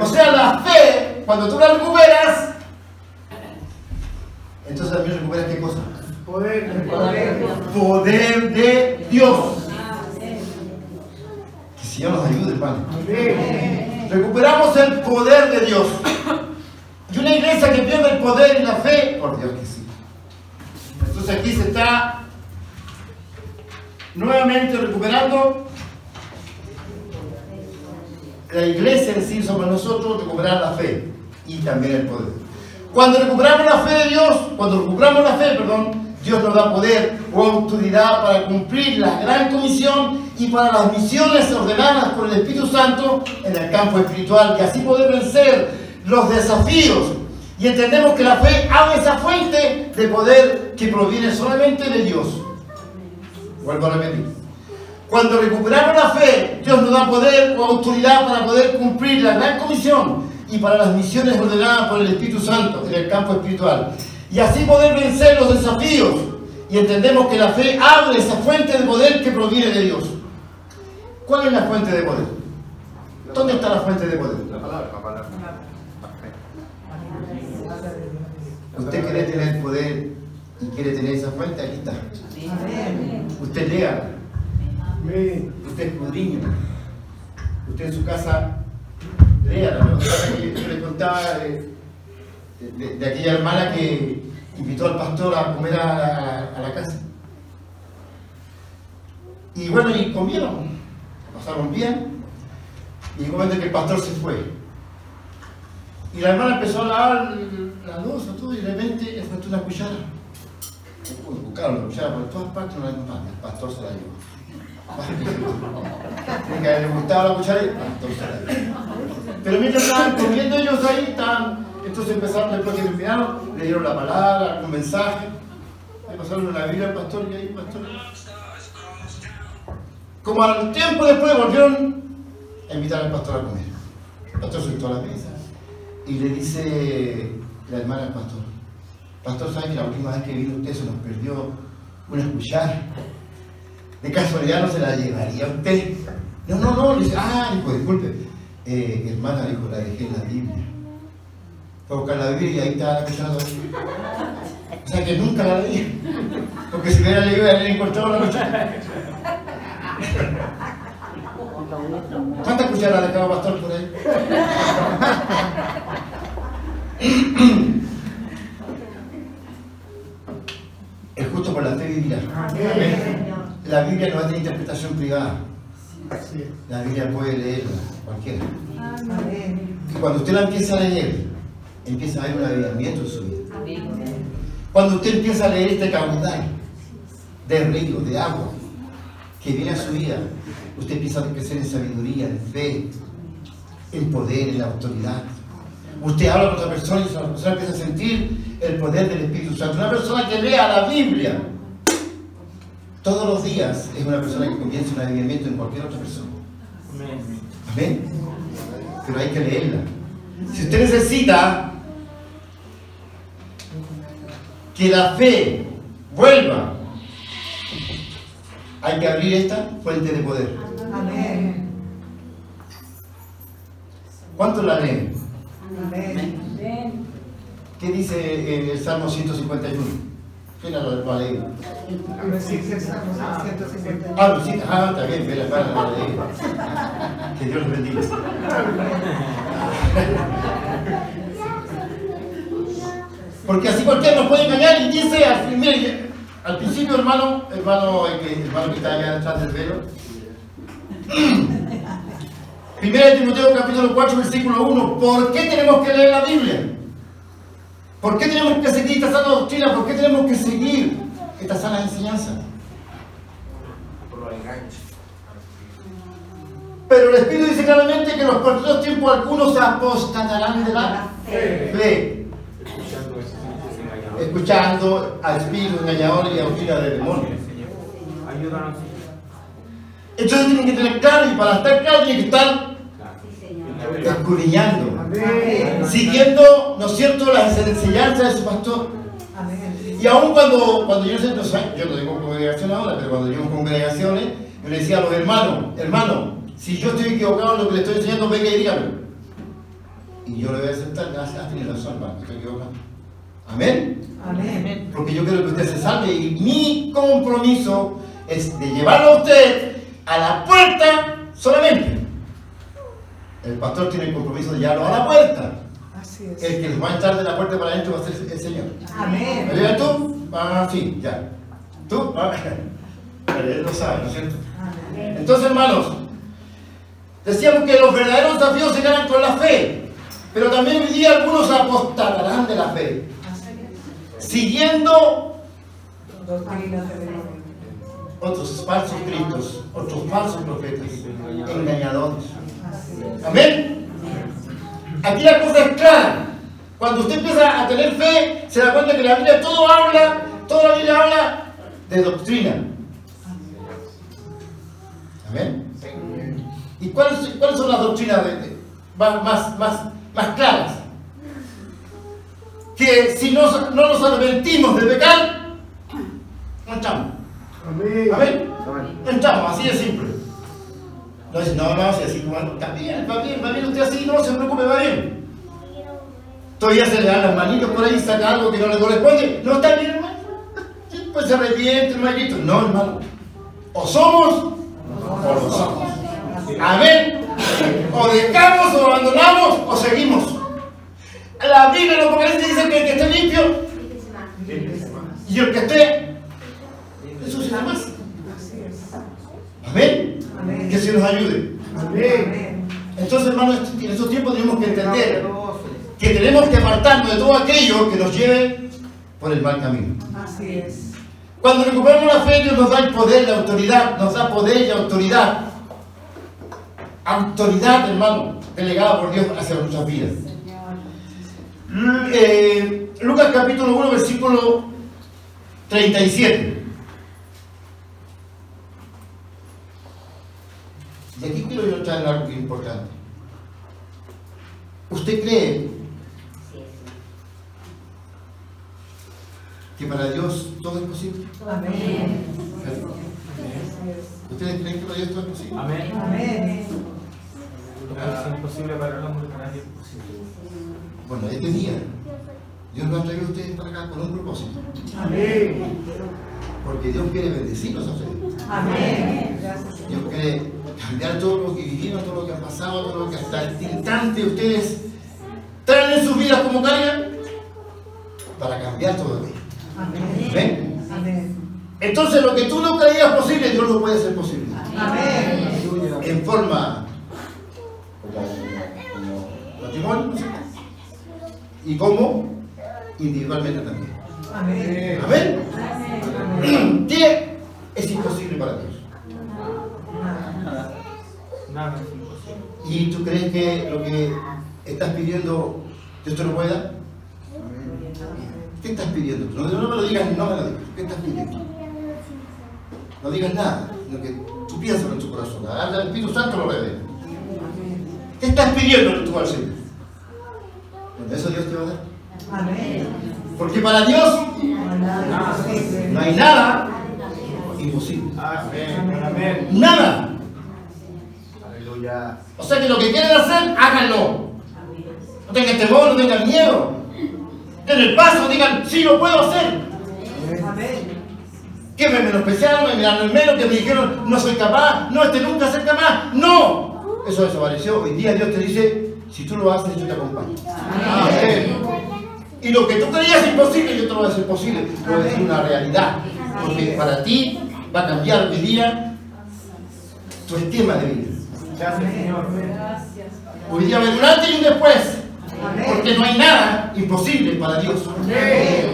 O sea, la fe, cuando tú la recuperas, entonces también recuperas qué cosa? Poder de Dios. Que el Señor nos ayude, hermano. Recuperamos el poder de Dios. Y una iglesia que pierde el poder y la fe, por Dios que sí. Entonces aquí se está nuevamente recuperando la iglesia en sí somos nosotros, recuperar la fe y también el poder. Cuando recuperamos la fe de Dios, cuando recuperamos la fe, perdón, Dios nos da poder o autoridad para cumplir la gran comisión y para las misiones ordenadas por el Espíritu Santo en el campo espiritual y así poder vencer los desafíos. Y entendemos que la fe abre esa fuente de poder que proviene solamente de Dios. Vuelvo a repetir. Cuando recuperamos la fe, Dios nos da poder o autoridad para poder cumplir la gran comisión y para las misiones ordenadas por el Espíritu Santo en el campo espiritual. Y así poder vencer los desafíos. Y entendemos que la fe abre esa fuente de poder que proviene de Dios. ¿Cuál es la fuente de poder? ¿Dónde está la fuente de poder? La palabra. Usted quiere tener poder y quiere tener esa fuente, aquí está. Usted lea, usted escudriña, usted en su casa lea. de, de- aquella hermana que invitó al pastor a comer a la, casa. Y bueno, y comieron, pasaron bien, y llegó un momento que el pastor se fue. Y la hermana empezó a lavar la losa, todo, y de repente faltó una cuchara. Buscaron la cuchara por todas partes, no la encontraron. El pastor se la llevó. Tiene que haberle la cuchara y el pastor se la llevó. Pero mientras estaban comiendo ellos ahí, estaban, entonces empezaron, después que terminaron, le dieron la palabra, algún mensaje. Le pasaron la Biblia al pastor y ahí pastor. Como al tiempo después volvieron a invitar al pastor a comer. El pastor sentó a la mesa y le dice la hermana al pastor, pastor, ¿sabe que la última vez que vino usted se nos perdió una cuchara? De casualidad no se la llevaría usted. No, no, no, le dice, ah, dijo, disculpe, eh, hermana, dijo, la dejé en la Biblia para buscar la Biblia y ahí estaba la cuchara. O sea que nunca la leí, porque si hubiera leído habría encontrado la cuchara. ¿Cuántas cucharas le acaba pastor por ahí? Es justo por la fe. Ah, la Biblia no va a interpretación privada. La Biblia puede leerla, cualquiera. Y cuando usted la empieza a leer, empieza a haber un avivamiento en su vida. Cuando usted empieza a leer este caudal de río, de agua, que viene a su vida, usted empieza a crecer en sabiduría, en fe, en poder, en la autoridad. Usted habla con otra persona y esa persona empieza a sentir el poder del Espíritu Santo. Una persona que lea la Biblia todos los días es una persona que comienza un avivamiento en cualquier otra persona. Amén. Amén. Pero hay que leerla. Si usted necesita que la fe vuelva, hay que abrir esta fuente de poder. Amén. ¿Cuántos la leen? Amén. ¿Qué dice en el Salmo 151? ¿Quién lo ha leído? Versículo Salmo 151. Ah, lo sí, ah, está bien, espera, espera. Que Dios los bendiga. Porque así cualquiera nos puede engañar y dice al, mire, al principio, hermano, hermano, el hermano que está allá detrás del velo. Primera de Timoteo capítulo 4, versículo 1. ¿Por qué tenemos que leer la Biblia? ¿Por qué tenemos que seguir esta sana doctrina? ¿Por qué tenemos que seguir esta sana enseñanza? Por los enganches. Pero el Espíritu dice claramente que los próximos tiempos algunos se apostatarán de la fe, Escuchando ese ese engañador. Escuchando a espíritus engañadores y a doctrina de demonios. Ayúdanos. Entonces tienen que tener claro y para estar claro tienen que estar escudriñando, siguiendo, ¿no es cierto?, las enseñanzas de su pastor. Y aún cuando, cuando yo, no sé, yo no tengo congregación ahora, pero cuando yo en congregaciones, yo le decía a los hermanos, hermano, si yo estoy equivocado en lo que le estoy enseñando, venga y dígame. Y yo le voy a aceptar, gracias, ah, tiene razón, hermano, estoy equivocado. Amén. Amén. Porque yo quiero que usted se salve y mi compromiso es de llevarlo a usted a la puerta solamente. El pastor tiene el compromiso de llevarlo a la puerta. Así es. El que va a entrar de la puerta para adentro va a ser el Señor. ¿Me Amén. ayudas tú? Ah, sí, ya. ¿Tú? Ah, él lo sabe, ¿no es cierto? Amén. Entonces, hermanos, decíamos que los verdaderos desafíos se ganan con la fe, pero también hoy día algunos apostarán de la fe. Siguiendo otros falsos cristos, otros falsos profetas, engañadores. Amén. Aquí la cosa es clara. Cuando usted empieza a tener fe, se da cuenta que la Biblia todo habla, toda la Biblia habla de doctrina. Amén. ¿Y cuáles, cuáles son las doctrinas de- de- más, más, más, más claras? Que si no, no nos arrepentimos de pecar, no entramos. Amén. No entramos, así de simple. No dice, no, no, si así como, está bien, va bien, va bien, usted así, no se preocupe, va bien. Todavía se le dan las manitos por ahí y saca algo que no le corresponde. No está bien, hermano. Pues se arrepiente, hermanito. No, hermano. O somos o no somos. Amén. O dejamos o abandonamos o seguimos. La Biblia en Apocalipsis dice que el que esté limpio y el que esté eso se llama. Así es. Amén. Amén. Que se nos ayude. Amén. Entonces, hermanos, en estos tiempos tenemos que entender que tenemos que apartarnos de todo aquello que nos lleve por el mal camino. Así es. Cuando recuperamos la fe, Dios nos da el poder, la autoridad, nos da poder y autoridad. Autoridad, hermano, delegada por Dios hacia nuestras vidas. L- eh, Lucas capítulo 1, versículo 37. Y aquí quiero yo traer algo importante. ¿Usted cree que para Dios todo es posible? Amén. ¿Ustedes creen que para Dios todo es posible? Amén. Amén. Lo que es imposible para el hombre, para nadie es posible. Bueno, este día, Dios nos ha traído a ustedes para acá con un propósito. Amén. Porque Dios quiere bendecirnos a ustedes. Amén. Dios quiere cambiar todo lo que vivieron, todo lo que han pasado, todo lo que hasta el instante ustedes traen en sus vidas como carga para cambiar todo. Amén. ¿Ven? Amén. Entonces lo que tú no creías posible, Dios lo puede hacer posible. Amén. En forma como, como matrimonio, ¿no es cierto? Y como individualmente también. Amén. Amén. ¿Qué es imposible para Dios? Nada es imposible. ¿Y tú crees que lo que estás pidiendo Dios te lo puede dar? ¿Qué estás pidiendo? No, no me lo digas, no me lo digas. ¿Qué estás pidiendo? No digas nada, sino que tú piensas en tu corazón. Habla el Espíritu Santo lo revela. ¿Qué estás pidiendo tú al Señor? Eso Dios te va a dar. Amén. Porque para Dios no hay nada imposible. Amén. Nada. Aleluya. O sea que lo que quieren hacer, háganlo. No tengan temor, no tengan miedo. Den el paso, digan, sí, lo puedo hacer. Amén. Que me menospreciaron, me miraron en menos, que me dijeron, no soy capaz, no, este nunca ser capaz. ¡No! Eso desapareció. Hoy día Dios te dice, si tú lo haces, yo te acompaño. Amén. Y lo que tú creías imposible, yo te lo voy a hacer posible. Te voy a decir una realidad. Porque para ti va a cambiar hoy día tu esquema de vida. Gracias, Señor. Hoy día haber un antes y un después. Porque no hay nada imposible para Dios.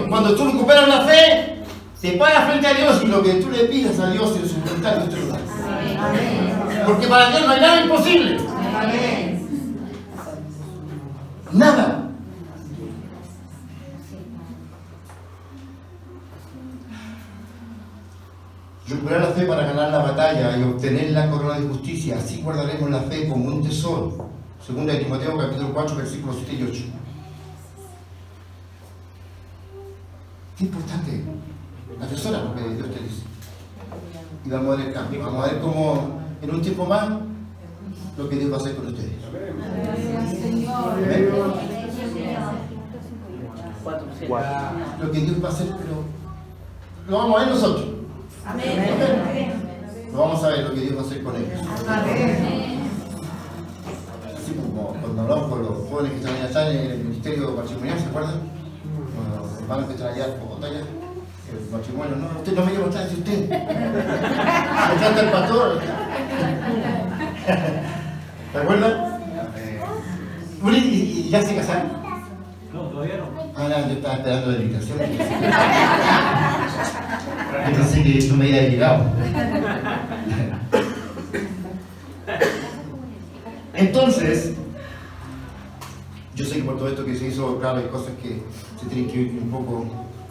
Cuando tú recuperas la fe, te paras frente a Dios y lo que tú le pidas a Dios en su voluntad, Dios te lo da. Porque para Dios no hay nada imposible. Nada. Recuperar la fe para ganar la batalla y obtener la corona de justicia. Así guardaremos la fe como un tesoro. Segunda de Timoteo capítulo 4 versículos 7 y 8. Qué importante. Atesora lo que Dios te dice. Y vamos a ver el cambio. Vamos a ver cómo en un tiempo más lo que Dios va a hacer con ustedes. Amén. Lo que Dios va a hacer, pero lo vamos a ver nosotros. Lo vamos a ver lo que Dios va a hacer con ellos. Así como cuando hablamos con los jóvenes que están allá en el ministerio matrimonial, ¿se acuerdan? Con los hermanos que están allá en Bogotá, allá, el matrimonio, no, usted no me lleva a usted. Me trata el pastor. ¿Te acuerdas? Uri, ¿Y, y ya se casaron? No, todavía no. Ah, no, yo estaba esperando la invitación. Yo pensé que esto me había llegado. Entonces, yo sé que por todo esto que se hizo, claro, hay cosas que se tienen que ir un poco,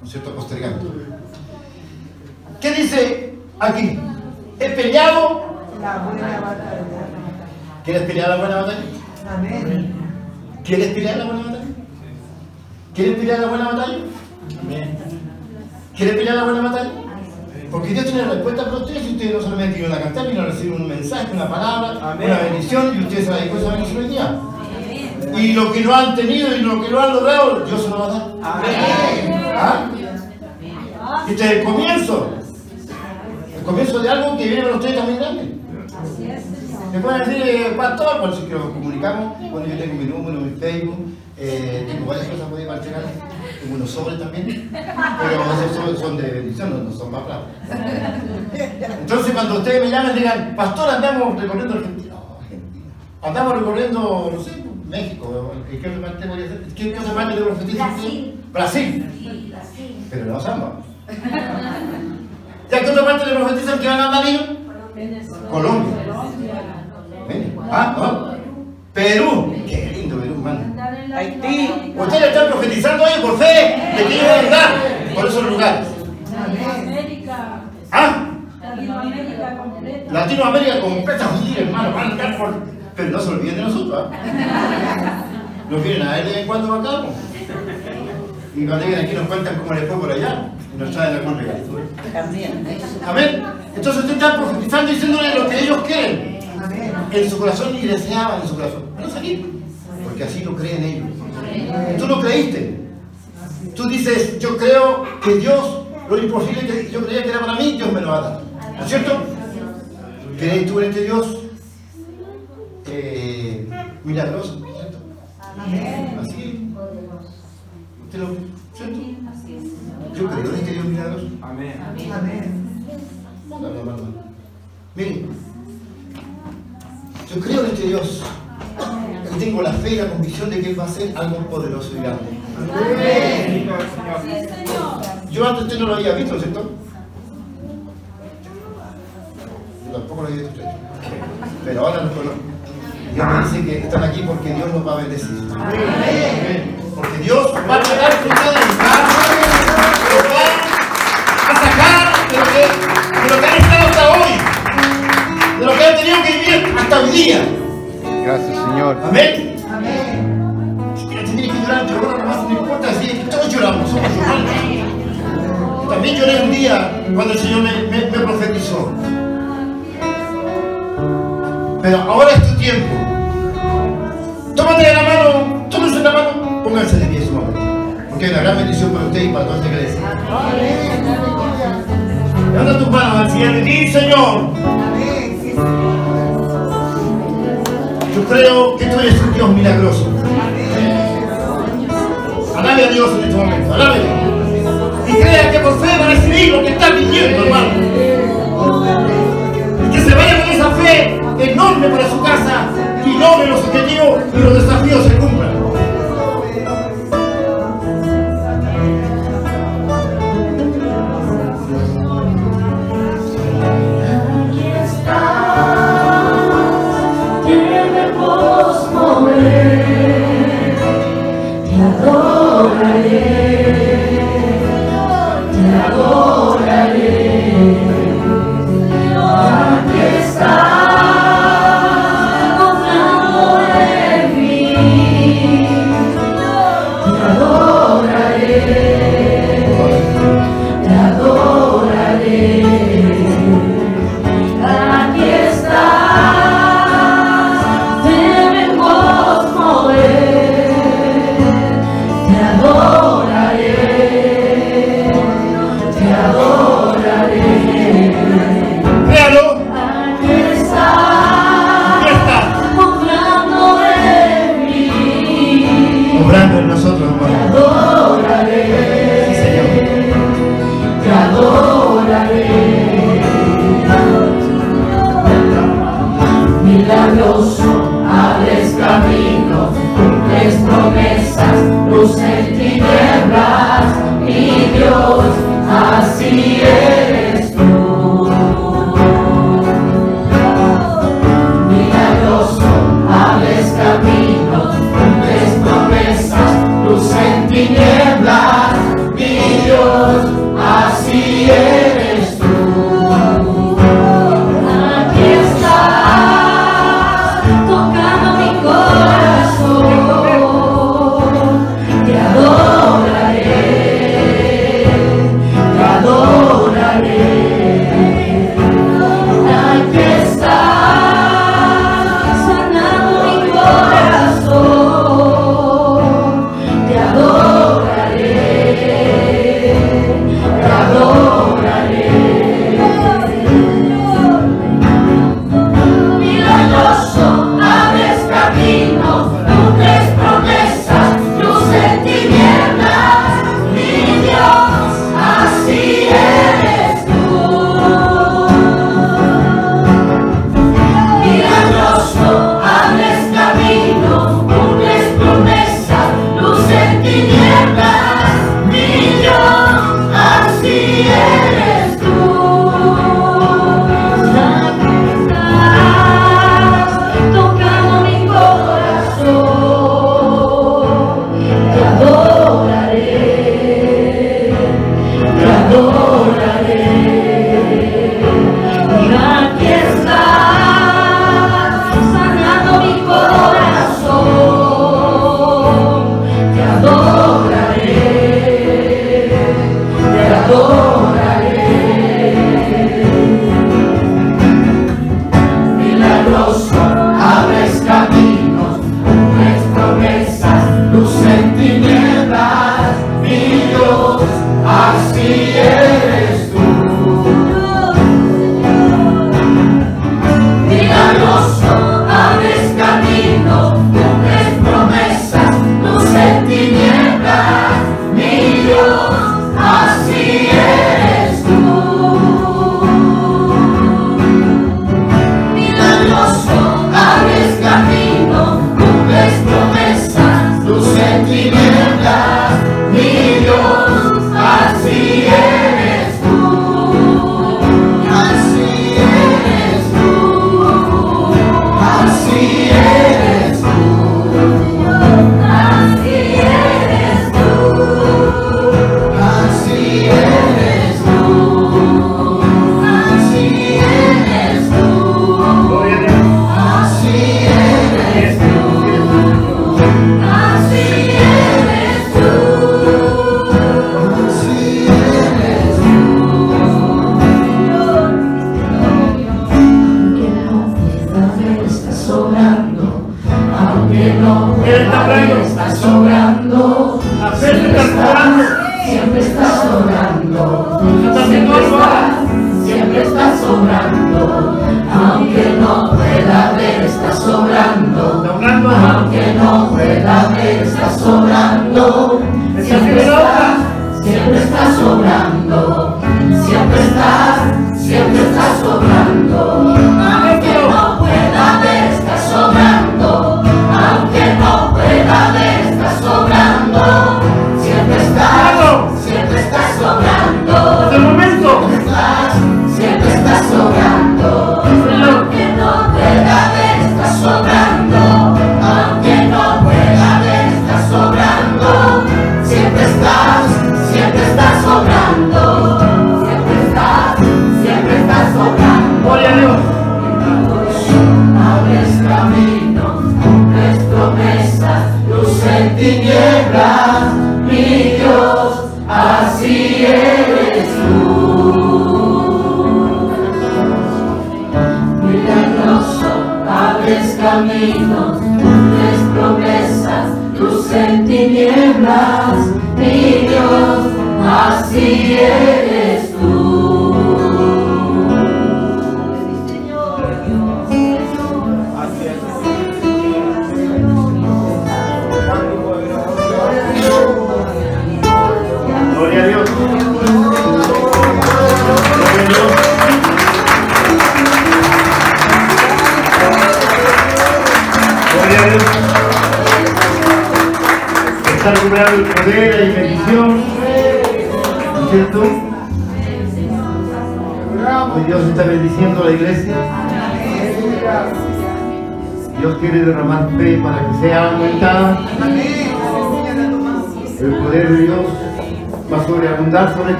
¿no es cierto?, postergando. ¿Qué dice aquí? He peleado. La buena batalla. ¿Quieres pelear la buena batalla? Amén. ¿Quieres pelear la buena batalla? ¿Quieres pelear la buena batalla? Amén. ¿Quieres pelear la buena batalla? Porque Dios tiene respuesta para ustedes y ustedes no solamente iban a cantar, sino a recibir un mensaje, una palabra, Amén. una bendición y ustedes se la esa bendición hoy día. Y lo que no han tenido y lo que no han logrado, Dios se lo va a dar. Amén. ¿Ah? Este es el comienzo. El comienzo de algo que viene para ustedes también grande. Me pueden decir, eh, pastor, por si que lo comunicamos, bueno, yo tengo mi número, mi Facebook, eh, tengo varias cosas que para entregar, tengo unos sobres también, pero esos sobres son de bendición, no, son para plata. Entonces cuando ustedes me llamen digan, pastor, andamos recorriendo Argentina. No, Argentina. Andamos recorriendo, no sé, México, ¿qué otra parte voy a hacer? ¿Qué otra parte de profetizar? Brasil. Brasil. Sí, así. Pero no samba. ¿Ya qué otra parte le profetizan que van a andar ellos? Colombia. Ven. Ah, no. Perú. Qué lindo Perú, hermano. Haití. Ustedes están profetizando ahí por fe de que ellos van a andar por esos lugares. América, ¿Ah? Latinoamérica completa. Latinoamérica completa, sí, hermano, van a andar por. Pero no se olviden de nosotros, ¿ah? Nos vienen a ver de vez en cuando acá. Y cuando lleguen aquí nos cuentan cómo les fue por allá. Y nos traen algún regalito. Amén. Entonces usted está profetizando diciéndole lo que ellos quieren en su corazón y deseaban en su corazón. No es aquí. Porque así lo creen ellos. Tú lo creíste. Tú dices, yo creo que Dios, lo imposible que yo creía que era para mí, Dios me lo va a dar. ¿No es cierto? ¿Crees tú en este Dios? Eh, milagroso, ¿no es ¿cierto? Así. ¿Usted lo ¿cierto? Yo creo en este Dios milagroso. Amén. Amén. Mano. Miren, yo creo en este Dios y tengo la fe y la convicción de que Él va a hacer algo poderoso y grande. Señor. Yo antes usted no lo había visto, ¿cierto? Yo tampoco lo había visto usted. Pero ahora lo conozco. Dios me dice que están aquí porque Dios los va a bendecir. Porque Dios va a tratar con hasta hoy día. Gracias, Señor. Amén. Si tienes que llorar, llora nomás, no importa, si es todos lloramos, somos humanos. También lloré un día cuando el Señor me, me- me profetizó. Pero ahora es tu tiempo. Tómate de la mano, tómense la mano, pónganse de pie su momento. Porque hay una gran bendición para usted y para toda esta iglesia. Levanta tus manos al Señor y Señor, yo creo que tú eres un Dios milagroso. Alabe a Dios en este momento, alabe. Y crea que por fe va a recibir lo que está pidiendo, hermano. Y que se vaya con esa fe enorme para su casa y logre los objetivos y los desafíos se cumplan.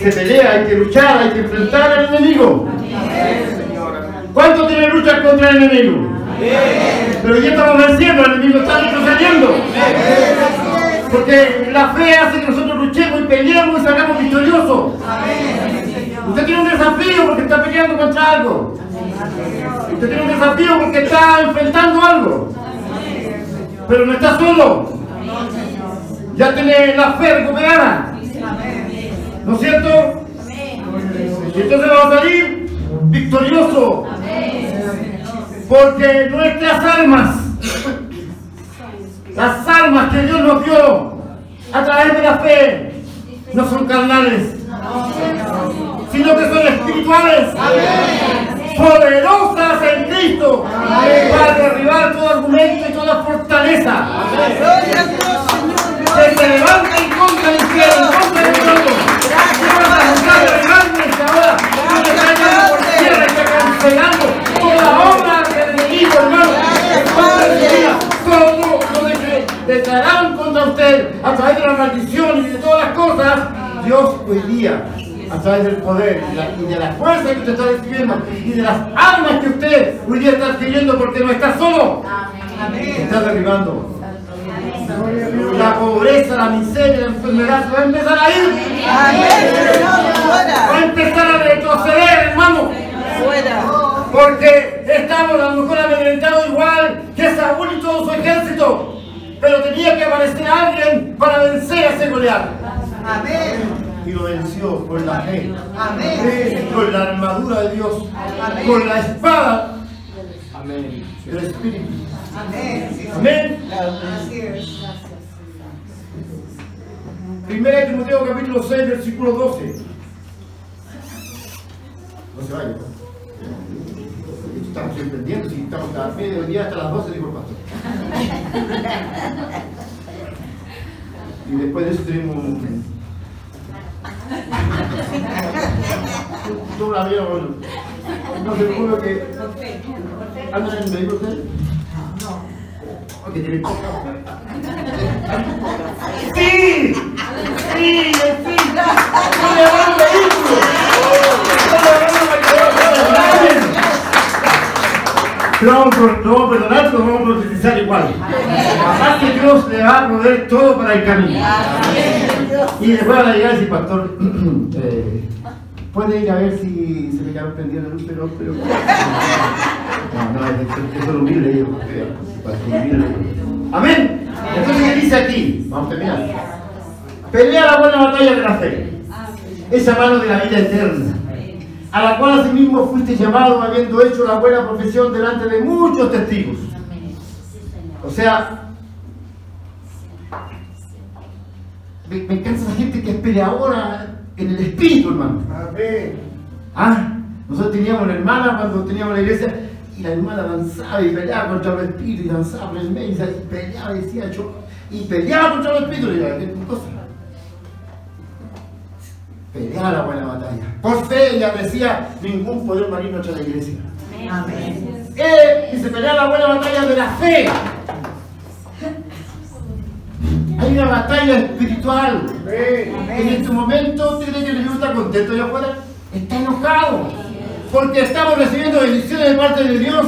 Fe se pelea, hay que luchar, hay que enfrentar al enemigo. ¿Cuántos tienen luchas contra el enemigo? Pero ya estamos venciendo, el enemigo está retrocediendo. Porque la fe hace que nosotros luchemos y peleemos y salgamos victoriosos. Usted tiene un desafío porque está peleando contra algo. Usted tiene un desafío porque está enfrentando algo. Pero no está solo. Ya tiene la fe recuperada. ¿No es cierto? Y entonces vamos a salir victorioso. Porque nuestras almas, las almas que Dios nos dio a través de la fe, no son carnales, sino que son espirituales, poderosas en Cristo para derribar todo argumento y toda fortaleza. Que se levanta en contra del cielo, en contra del mundo. Cancelando toda obra del enemigo, hermano. Todo lo declararon contra usted a través de la maldición y de todas las cosas, Dios hoy día, a través del poder y, la- y de la fuerza que usted está recibiendo y de las armas que usted hoy día está adquiriendo porque no está solo, está derribando. La pobreza, la miseria, la enfermedad se va a empezar a ir. Amén. Va a empezar a retroceder. Porque estamos a lo mejor amedrentados igual que Saúl y todo su ejército. Pero tenía que aparecer alguien para vencer a ese Goliat. Amén. Y lo venció con la fe, Amén. con la armadura de Dios, con la espada del Espíritu. Amén. Amén. Así es. Primera de Timoteo capítulo 6, versículo 12. No se vaya. Estamos entendiendo, si estamos a medio día hasta las 12, dijo el pastor. Y después de eso tenemos un... Tú la veo, bueno. No se juro que... ¿Andan en vehículo ustedes? No. Que tienen poca. ¡Sí! ¡Sí! ¡Sí! ¡No le van vehículo! ¡No le van Lo vamos, a- perdonar, lo vamos a profetizar igual. Aparte Dios le va a proveer todo para el camino. Y después van a llegar y decir, pastor, eh, puede ir a ver si se me quedó prendida la luz, pero... pero... No, no, es- eso es humilde yo. para humilde. Amén. Entonces, ¿qué dice aquí? Vamos a terminar. Pelea la buena batalla de la fe. Esa mano de la vida eterna. A la cual asimismo fuiste llamado habiendo hecho la buena profesión delante de muchos testigos. O sea, me, me encanta esa gente que es peleadora en el espíritu, hermano. Ah, nosotros teníamos una hermana cuando teníamos la iglesia y la hermana danzaba y peleaba contra los espíritus y danzaba por el medio y peleaba y decía yo y peleaba contra los espíritus y ¿qué cosa? Peleaba la buena batalla. Por fe ella decía, ningún poder marino contra la iglesia. Eh, y se pelea la buena batalla de la fe. Hay una batalla espiritual. En este momento, ¿usted cree que el enemigo está contento allá afuera? Está enojado. Porque estamos recibiendo bendiciones de parte de Dios.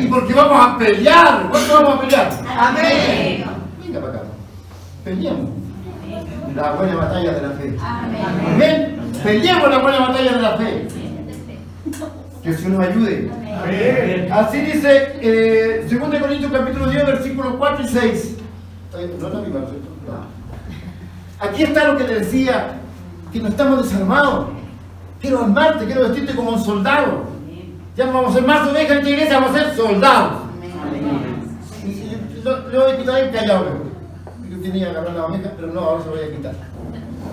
Y porque vamos a pelear. ¿Cuánto vamos a pelear? Amén. Venga para acá. Peleemos. La buena batalla de la fe. Amén. Peleemos la buena batalla de la fe. Que el Señor nos ayude. Así dice eh, 2 Corintios capítulo 10, versículos 4 y 6. No es la misma, ¿no es cierto? No. Aquí está lo que le decía, que no estamos desarmados. Quiero armarte, quiero vestirte como un soldado. Ya no vamos a ser más ovejas en esta iglesia, vamos a ser soldados. Y- y Lo, lo voy a quitar bien callado. mejor. Yo tenía que hablar la oveja, pero no, ahora se lo voy a quitar.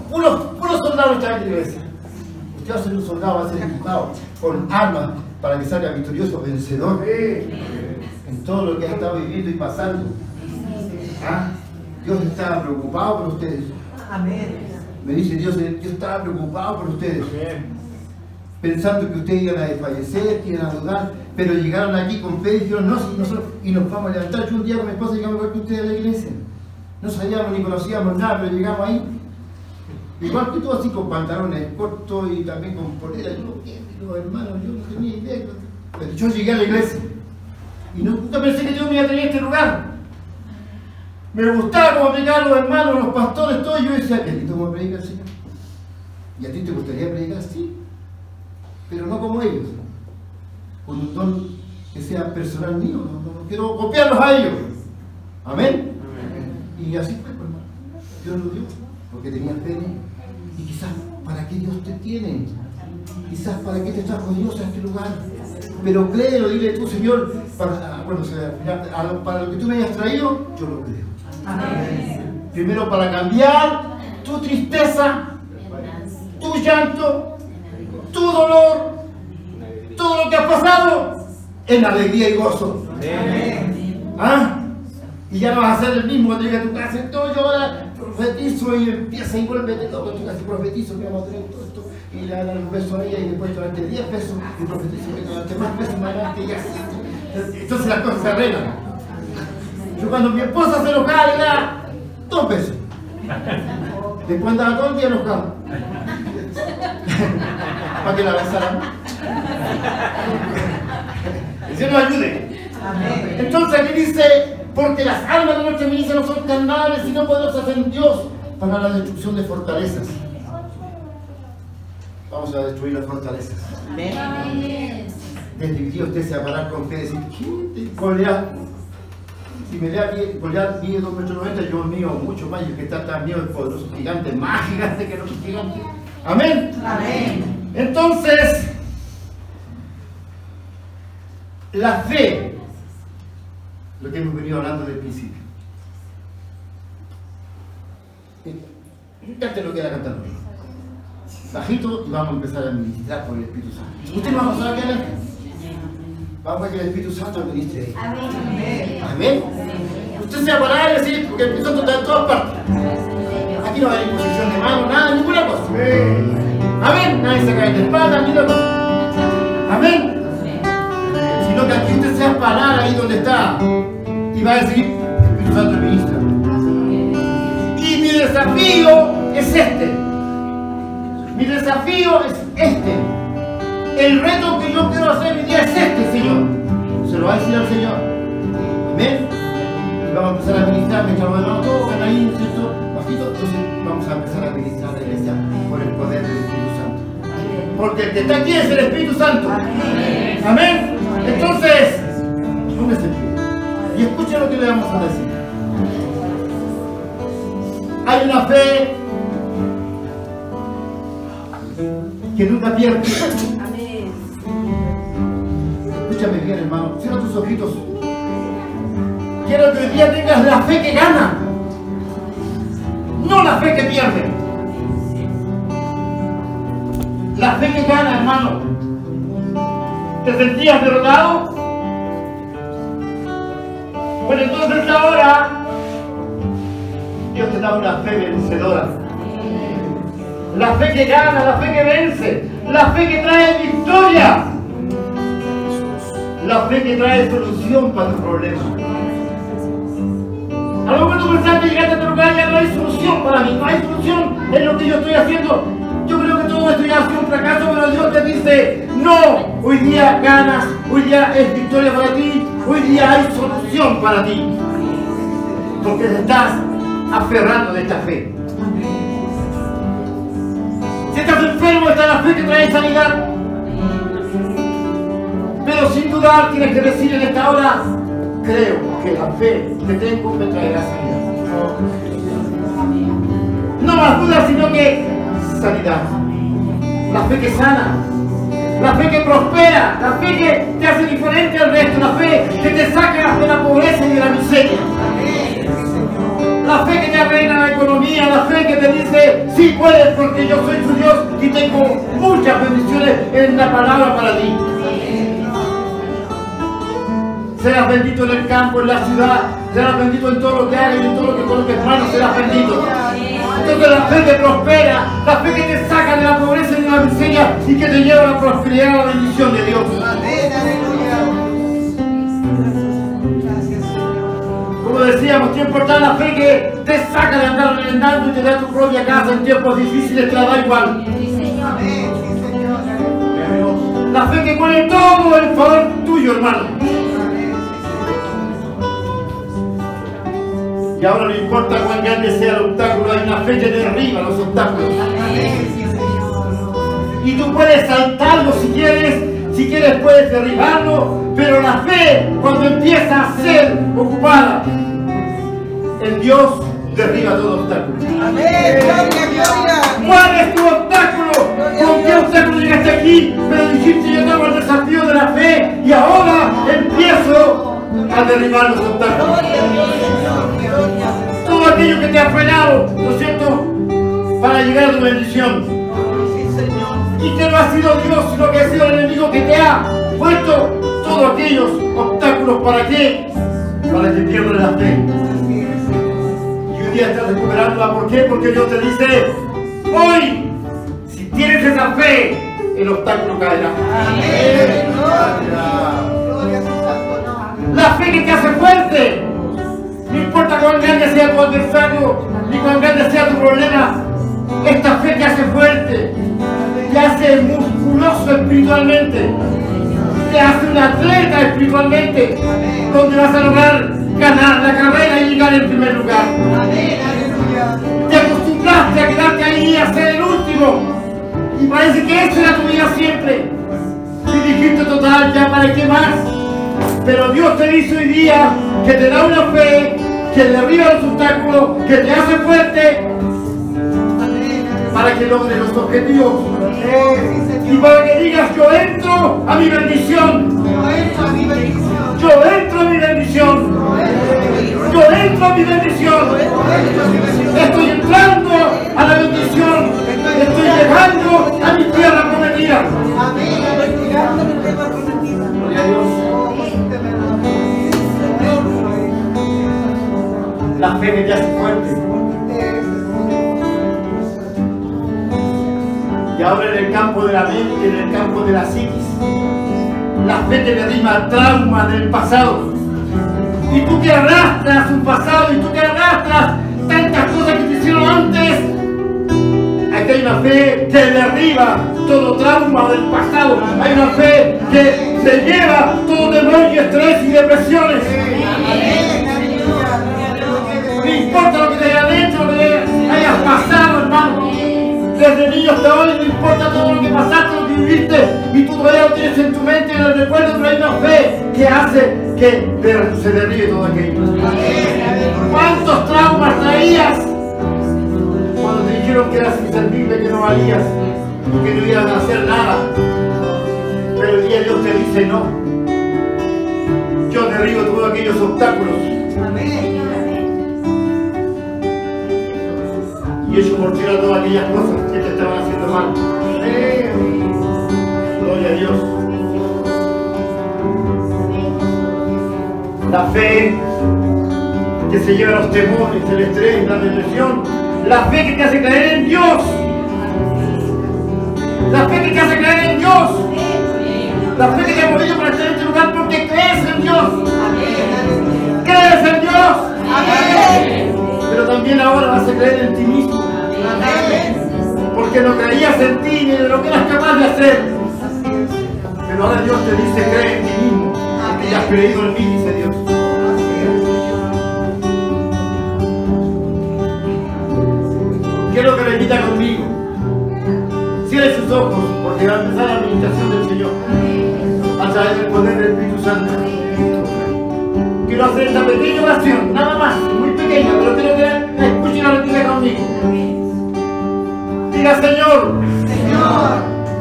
Puros, puros soldados están en la iglesia. Usted va a ser un soldado, va a ser equipado con armas para que salga victorioso, vencedor en todo lo que ha estado viviendo y pasando. Ah, Dios estaba preocupado por ustedes. Amén. Me dice Dios, eh, Dios estaba preocupado por ustedes. Pensando que ustedes iban a desfallecer, que iban a dudar, pero llegaron aquí con fe y dijeron, no, si nosotros, y nos vamos a levantar. Yo un día con mi esposa llegamos igual que ustedes a la iglesia. No sabíamos ni conocíamos nada, pero llegamos ahí. Igual que tú, así con pantalones cortos y también con polera. Yo no quiero, hermano, yo no tenía idea. Pero yo llegué a la iglesia. Y no, nunca pensé que Dios me iba a tener en este lugar. Me gustaba como predicaban los hermanos, los pastores, todo. Yo decía, qué como predica el Señor. ¿Y a ti te gustaría predicar? Sí. Pero no como ellos. Con un don que sea personal mío. No- no quiero copiarlos a ellos. Amén. Y así fue, pues, hermano. Dios lo dio. Porque tenía él. Y quizás, ¿para qué Dios te tiene? Quizás, ¿para qué te trajo Dios a este lugar? Pero créelo, dile tú, Señor, para, bueno, lo- para lo que tú me hayas traído, yo lo creo. Primero para cambiar tu tristeza, tu llanto, tu dolor, todo lo que has pasado en alegría y gozo. ¿Ah? Y ya no vas a ser el mismo cuando llegue a tu casa. Entonces yo ahora profetizo y empieza y vuelve loco en tu casa y profetizo que vamos a tener todo esto. Y le dan un beso a ella y después te darte 10 pesos y profetizo que te darte más pesos más adelante y así. Entonces las cosas se arreglan. Yo cuando mi esposa se enojaba le daba dos pesos. Después andaba todo el día enojado. Para que la besaran. El Señor nos ayude. Entonces aquí dice, porque las almas de nuestra milicia no son carnales, sino poderosas en Dios para la destrucción de fortalezas. Vamos a destruir las fortalezas. Desde que Dios usted se va a parar con fe y decir, ¿qué? Si me da bien, Goliat mide 2 metros 90, yo mío mucho más, y el que está tan mío es poderoso, gigante, más gigante que los gigantes. Amén. Amén. Entonces, la fe, lo que hemos venido hablando del principio. Cante lo que era cantando. Bajito y vamos a empezar a ministrar por el Espíritu Santo. ¿Usted va a pasar aquí adelante? Vamos a que el Espíritu Santo ministre ahí. Amén. Amén. Usted se va a parar y decir, porque el Espíritu Santo está en todas partes. Aquí no va a haber imposición de mano, nada, ninguna cosa. Amén. Nadie se cae de espalda, ni una cosa. Amén. Sino que aquí usted se va a parar ahí donde está y va a decir, Espíritu Santo ministra. Y mi desafío es este. Mi desafío es este. El reto que yo quiero hacer hoy día es este, Señor. se lo va a decir al Señor. Amén. Y vamos a empezar a ministrar mientras los hermanos todos van ahí, ¿cierto? Bajito, entonces vamos a empezar a ministrar la iglesia por el poder del Espíritu Santo. Porque el que está aquí es el Espíritu Santo. Amén. Entonces, en pie. Y escuchen lo que le vamos a decir. Hay una fe que nunca pierde. Escúchame bien, hermano. Cierra tus ojitos. Quiero que hoy día tengas la fe que gana. No la fe que pierde. La fe que gana, hermano. ¿Te sentías derrotado? Bueno, entonces ahora Dios te da una fe vencedora. La fe que gana, la fe que vence, la fe que trae victoria. La fe que trae solución para tu problema. A lo mejor tú pensás que llegaste a otro lugar ya no hay solución para mí, no hay solución en lo que yo estoy haciendo. Yo creo que todo esto ya ha sido un fracaso, pero Dios te dice, no, hoy día ganas, hoy día es victoria para ti, hoy día hay solución para ti. Porque te estás aferrando de esta fe. Si estás enfermo, está la fe que trae sanidad. Pero sin dudar tienes que decir en esta hora, creo que la fe que tengo me traerá sanidad. No más dudas, sino que sanidad. La fe que sana. La fe que prospera. La fe que te hace diferente al resto. La fe que te saca de la pobreza y de la miseria. La fe que te arregla la economía, la fe que te dice, sí puedes porque yo soy tu Dios y tengo muchas bendiciones en la palabra para ti. Serás bendito en el campo, en la ciudad, serás bendito en todo lo que hagas y en todo lo que coloques manos, serás bendito. Entonces la fe que prospera, la fe que te saca de la pobreza y de la miseria y que te lleva a la prosperidad y a la bendición de Dios. Como decíamos, ¿qué importa la fe que te saca de andar reventando y te da tu propia casa en tiempos difíciles? Te la da igual. La fe que pone todo en favor tuyo, hermano. Y ahora no importa cuán grande sea el obstáculo, hay una fe que derriba los obstáculos. Y tú puedes saltarlo si quieres, si quieres puedes derribarlo, pero la fe cuando empieza a ser ocupada en Dios derriba todo obstáculo. ¿Cuál es tu obstáculo? ¿Con qué obstáculo llegaste aquí? Pero dijiste yo tengo el desafío de la fe y ahora empiezo a derribar los obstáculos. Todo aquello que te ha frenado, ¿no es cierto? Para llegar a tu bendición. Y que no ha sido Dios, sino que ha sido el enemigo que te ha puesto todos aquellos obstáculos. ¿Para qué? Para que pierdas la fe. Y un día estás recuperándola. ¿Por qué? Porque Dios te dice, hoy, si tienes esa fe, el obstáculo caerá. La fe que te hace fuerte. No importa cuán grande sea tu adversario, ni cuán grande sea tu problema. Esta fe te hace fuerte. Te hace musculoso espiritualmente. Te hace un atleta espiritualmente. Donde vas a lograr ganar la carrera y llegar en primer lugar. Te acostumbraste a quedarte ahí a ser el último. Y parece que esa era tu vida siempre. Y dijiste total, ya para qué más. Pero Dios te dice hoy día que te da una fe, que derriba los obstáculos, que te hace fuerte para que logres los objetivos. Y para que digas, yo entro a mi bendición. Yo entro a mi bendición. Yo entro a mi bendición. Estoy entrando a la bendición. Estoy llegando a mi tierra prometida. Gloria La fe que te hace fuerte. Y ahora en el campo de la mente, en el campo de la psiquis, la fe que derriba traumas del pasado. Y tú que arrastras un pasado, y tú que arrastras tantas cosas que te hicieron antes, aquí hay una fe que derriba todo trauma del pasado. Hay una fe que se lleva todo demonio, estrés y depresiones. No importa lo que te haya hecho, lo que hayas pasado, hermano. Desde niño hasta hoy, no importa todo lo que pasaste, lo que viviste, y tú todavía lo tienes en tu mente, en el recuerdo, pero hay una fe que hace que se derribe todo aquello. ¿Cuántos traumas traías cuando te dijeron que eras inservible, que no valías y que no ibas a hacer nada? Pero el día Dios te dice no. Yo derribo todos aquellos obstáculos y por tierra todas aquellas cosas que te estaban haciendo mal. Gloria a Dios. La fe que se lleva los temores, el estrés, la depresión. La fe que te hace creer en Dios. La fe que te hace creer en Dios. La fe que te ha movido para estar en este lugar porque crees en Dios. Crees en Dios. Pero también ahora vas a creer en ti mismo. Porque no creías en ti ni de lo que eras capaz de hacer. Pero ahora Dios te dice, cree en ti mismo. Porque ya has creído en mí, dice Dios. Quiero que repita conmigo. Cierre sus ojos porque va a empezar la administración del Señor. A través del poder del Espíritu Santo. Quiero hacer esta pequeña oración, nada más, muy pequeña, pero quiero que escuchen la repita conmigo. Diga, Señor,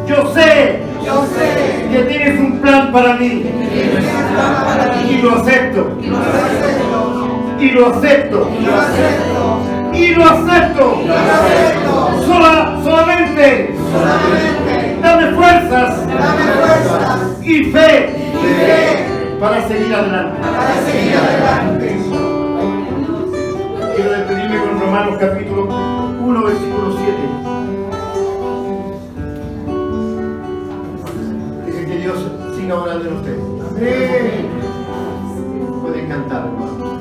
yo sé Yo sé que tienes un plan para mí plan para mí. y lo acepto, Y lo acepto. y lo acepto, Y lo acepto. y lo acepto. Y lo acepto. Sola, solamente Solamente dame fuerzas dame fuerzas y fe y fe para seguir adelante. para seguir adelante. Quiero despedirme con Romanos capítulo 1, versículo 7. Dios siga orando en ustedes. Pueden cantar, hermano.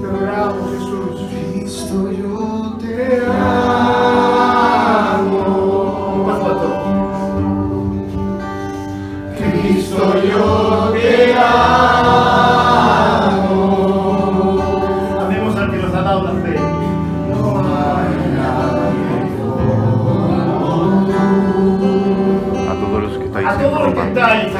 Te adoramos, Jesús. Cristo, yo te Un paso a todos. Cristo, yo te Amemos al que nos ha dado la fe. a todos los que estáis A todos los que estáis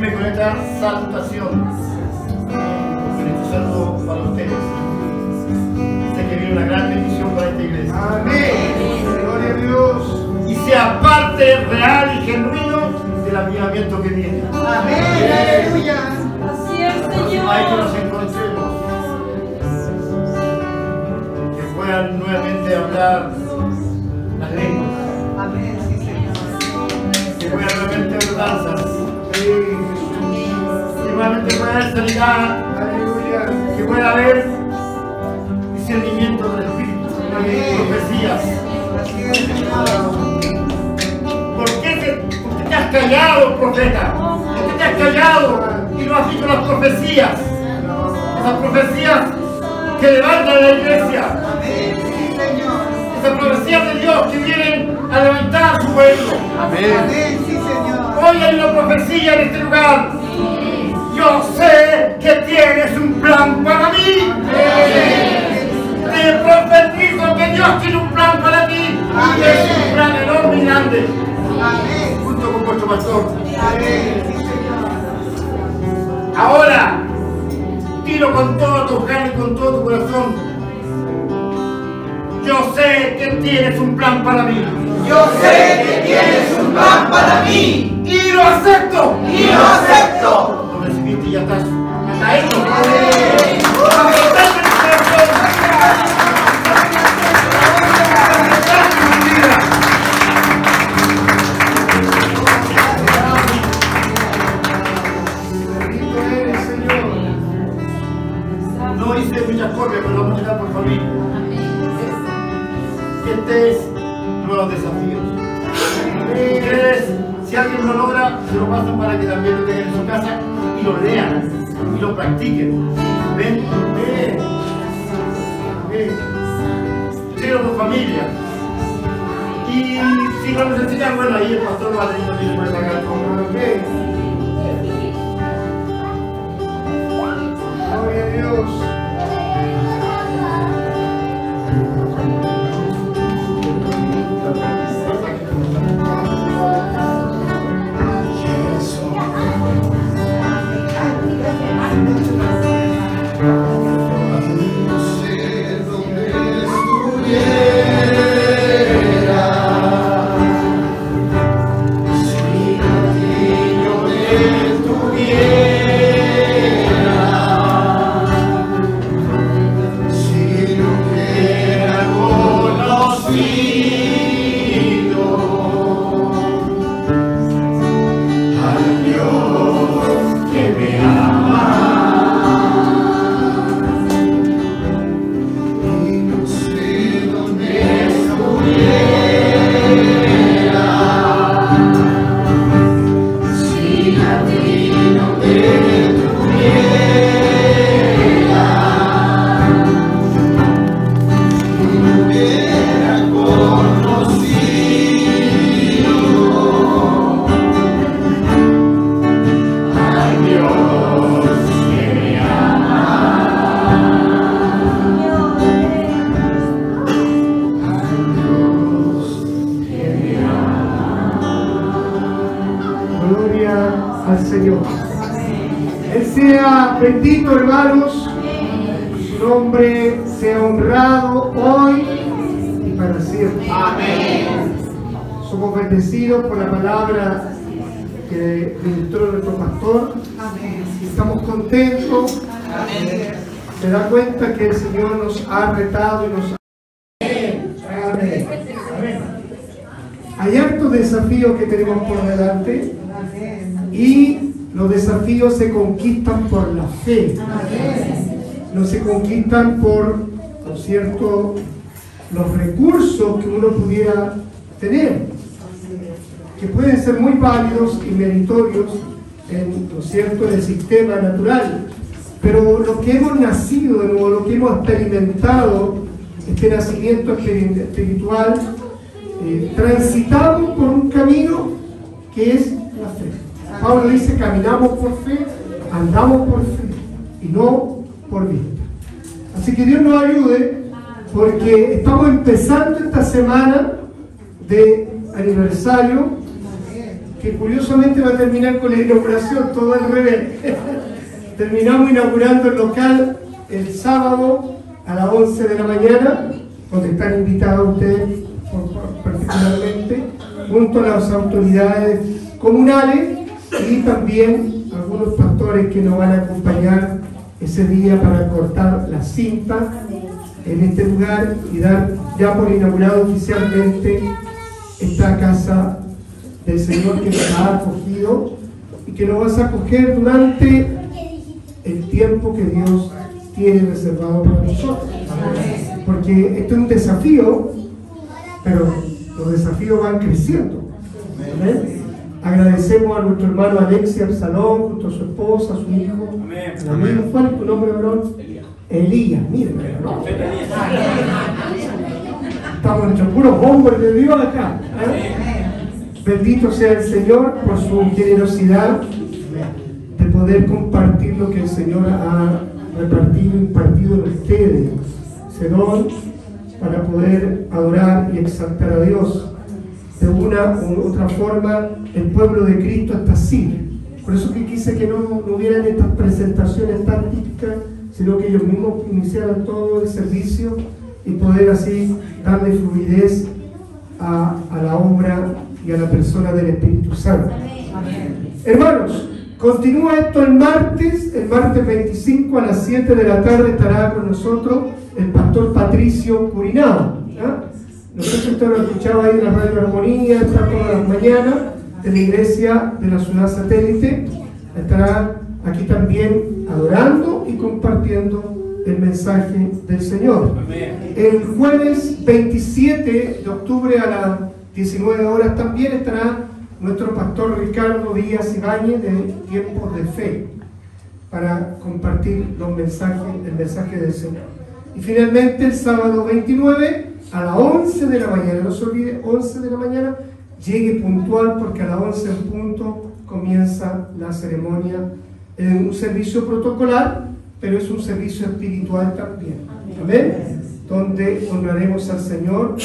Con esta salutación. Con este saludo para ustedes. Sé que viene una gran bendición para esta iglesia. Amén. Gloria a Dios. Y sea parte real y genuino del avivamiento que viene. Amén. Aleluya. Así es, Hay que nos Señor. encontremos. Que puedan nuevamente hablar las lenguas. Amén. Señor. Que puedan nuevamente ver danzas. Que nuevamente pueda haber sanidad. Aleluya. Que pueda haber discernimiento del Espíritu. Profecías. ¿Por qué te, por qué te has callado, profeta? ¿Por qué te has callado y no has dicho las profecías? Esas profecías que levantan la iglesia. Esas profecías de Dios que vienen a levantar a su pueblo. Amén. Hoy hay una profecía en este lugar. Yo sé que tienes un plan para mí. Te profetizo que Dios tiene un plan para ti. Y es un plan enorme y grande. Junto con vuestro pastor. Ahora, tiro con toda tu carne y con todo tu corazón. Yo sé que tienes un plan para mí. Yo sé que tienes un plan para mí. Y lo acepto. Y lo acepto. Y ya estás. Señor. No hice pero por estés nuevos desafíos. Si alguien lo logra, se lo pasan para que también lo y lo lean y lo practiquen. Ven, ven, ven. Síguelo por familia. Y si lo necesitan, bueno, ahí el pastor va a tener que sacar como ven. Gloria a Dios. Por, ¿no es cierto?, los recursos que uno pudiera tener, que pueden ser muy válidos y meritorios en, ¿no es cierto?, el sistema natural. Pero lo que hemos nacido de nuevo, lo que hemos experimentado, este nacimiento espiri- espiritual, eh, transitamos por un camino que es la fe. Pablo dice, caminamos por fe, andamos por fe y no por vista. Así que Dios nos ayude porque estamos empezando esta semana de aniversario que curiosamente va a terminar con la inauguración, todo al revés. Terminamos inaugurando el local el sábado a las 11 de la mañana, donde están invitados ustedes particularmente, junto a las autoridades comunales y también algunos pastores que nos van a acompañar ese día para cortar la cinta en este lugar y dar ya por inaugurado oficialmente esta casa del Señor que nos ha acogido y que nos vas a acoger durante el tiempo que Dios tiene reservado para nosotros. Porque esto es un desafío, pero los desafíos van creciendo. Amén. Agradecemos a nuestro hermano Alexia Absalón, junto a su esposa, a su hijo, amigo. ¿Cuál es tu nombre, varón? Elías, mira, no. Estamos entre puros hombres de Dios acá. ¿eh? Bendito sea el Señor por su generosidad de poder compartir lo que el Señor ha repartido impartido en ustedes. Don para poder adorar y exaltar a Dios. De una u otra forma, el pueblo de Cristo está así. Por eso que quise que no, no hubieran estas presentaciones tan típicas, sino que ellos mismos iniciaran todo el servicio y poder así darle fluidez a, a la obra y a la persona del Espíritu Santo. Hermanos, continúa esto el martes, el martes 25 a las 7 de la tarde estará con nosotros el pastor Patricio Curinao. ¿ya? No sé si usted lo escuchaba ahí en la Radio Armonía, está todas las mañanas, de la iglesia de la ciudad satélite. Estará aquí también adorando y compartiendo el mensaje del Señor. El jueves 27 de octubre a las 19 horas también estará nuestro pastor Ricardo Díaz Ibáñez de Tiempos de Fe. para compartir los mensajes, el mensaje del Señor. Y finalmente el sábado 29 a las 11 de la mañana, no se olvide, 11 de la mañana, llegue puntual porque a las 11 en punto comienza la ceremonia en un servicio protocolar, pero es un servicio espiritual también. Amén. Donde honraremos al Señor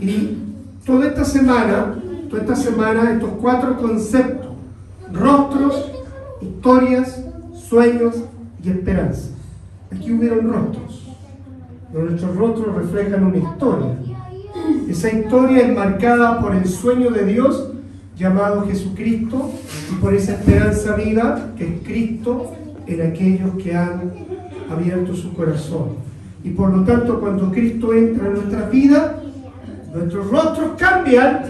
y toda esta semana, toda esta semana, estos cuatro conceptos, rostros, historias, sueños y esperanza. Aquí hubieron rostros. Nuestros rostros reflejan una historia. Esa historia es marcada por el sueño de Dios llamado Jesucristo y por esa esperanza viva que es Cristo en aquellos que han abierto su corazón. Y por lo tanto, cuando Cristo entra en nuestra vida, nuestros rostros cambian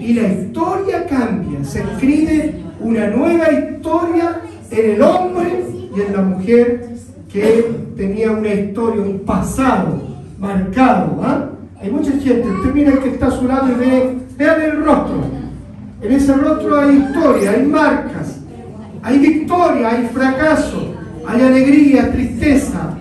y la historia cambia. Se escribe una nueva historia en el hombre y en la mujer que tenía una historia, un pasado marcado. ¿ah? Hay mucha gente, usted mira el que está a su lado y ve, vean el rostro. En ese rostro hay historia, hay marcas, hay victoria, hay fracaso, hay alegría, tristeza.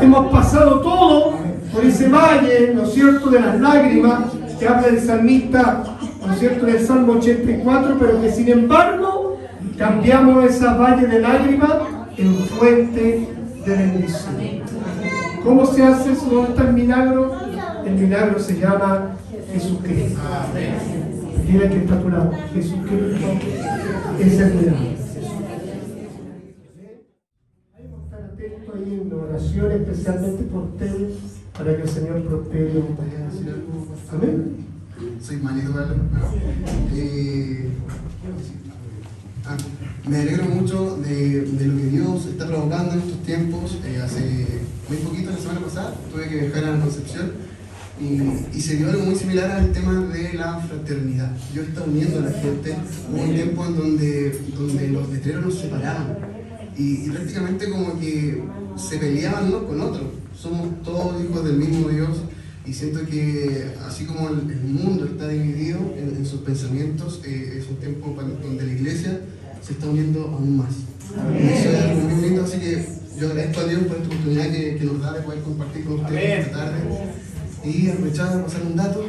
Hemos pasado todo por ese valle, ¿no es cierto?, de las lágrimas que habla el salmista, ¿no es cierto?, del Salmo 84, pero que sin embargo cambiamos esa valle de lágrimas en fuente de bendición. ¿Cómo se hace eso? ¿Dónde está el milagro? El milagro se llama Jesucristo. Dile que está a tu lado. Jesucristo es el milagro. Ahí en oración, especialmente por ustedes, para que el Señor prospere. Amén. Soy Manito. Eh, ah, me alegro mucho de, de lo que Dios está provocando en estos tiempos. Eh, hace muy poquito, la semana pasada, tuve que viajar a Concepción y, y se dio algo muy similar al tema de la fraternidad. Yo estaba uniendo a la gente. Hubo un tiempo en donde, donde los letreros nos separaban y, y prácticamente como que se peleaban unos con otros. Somos todos hijos del mismo Dios y siento que así como el, el mundo está dividido en, en sus pensamientos, eh, es un tiempo donde la iglesia se está uniendo aún más. Y eso es algo muy lindo, así que yo agradezco a Dios por esta oportunidad que, que nos da de poder compartir con ustedes esta tarde y aprovechar de pasar un dato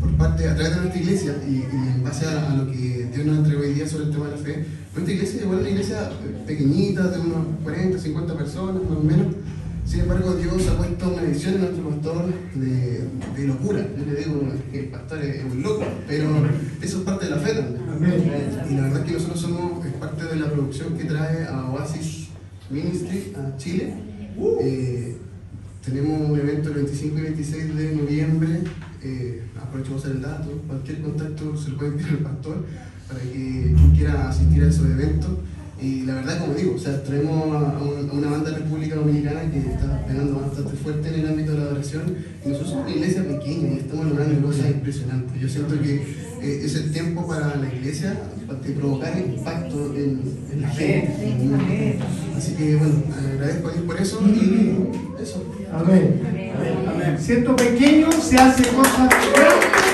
por parte, a través de nuestra iglesia y, y en base a, a lo que Dios nos entregó hoy día sobre el tema de la fe. Nuestra iglesia igual una iglesia pequeñita, de unos 40, 50 personas más o menos. Sin embargo, Dios ha puesto una visión en nuestro pastor de, de locura. Yo le digo que el pastor es un loco, pero eso es parte de la fe también. Y la verdad es que nosotros somos es parte de la producción que trae a Oasis Ministry a Chile. Eh, tenemos un evento el 25 y 26 de noviembre. Eh, hacer el dato. Cualquier contacto se lo puede enviar al pastor para que quiera asistir a esos eventos. Y la verdad, como digo, o sea, traemos a, a un- a una banda de República Dominicana que está pegando bastante fuerte en el ámbito de la adoración. Y nosotros somos una iglesia pequeña y estamos logrando cosas impresionantes. Yo siento que eh, es el tiempo para la iglesia para provocar impacto en, en la gente. Así que, bueno, agradezco a Dios por eso y eso. Amén. Amén. Siento pequeño, se hace cosas grandes.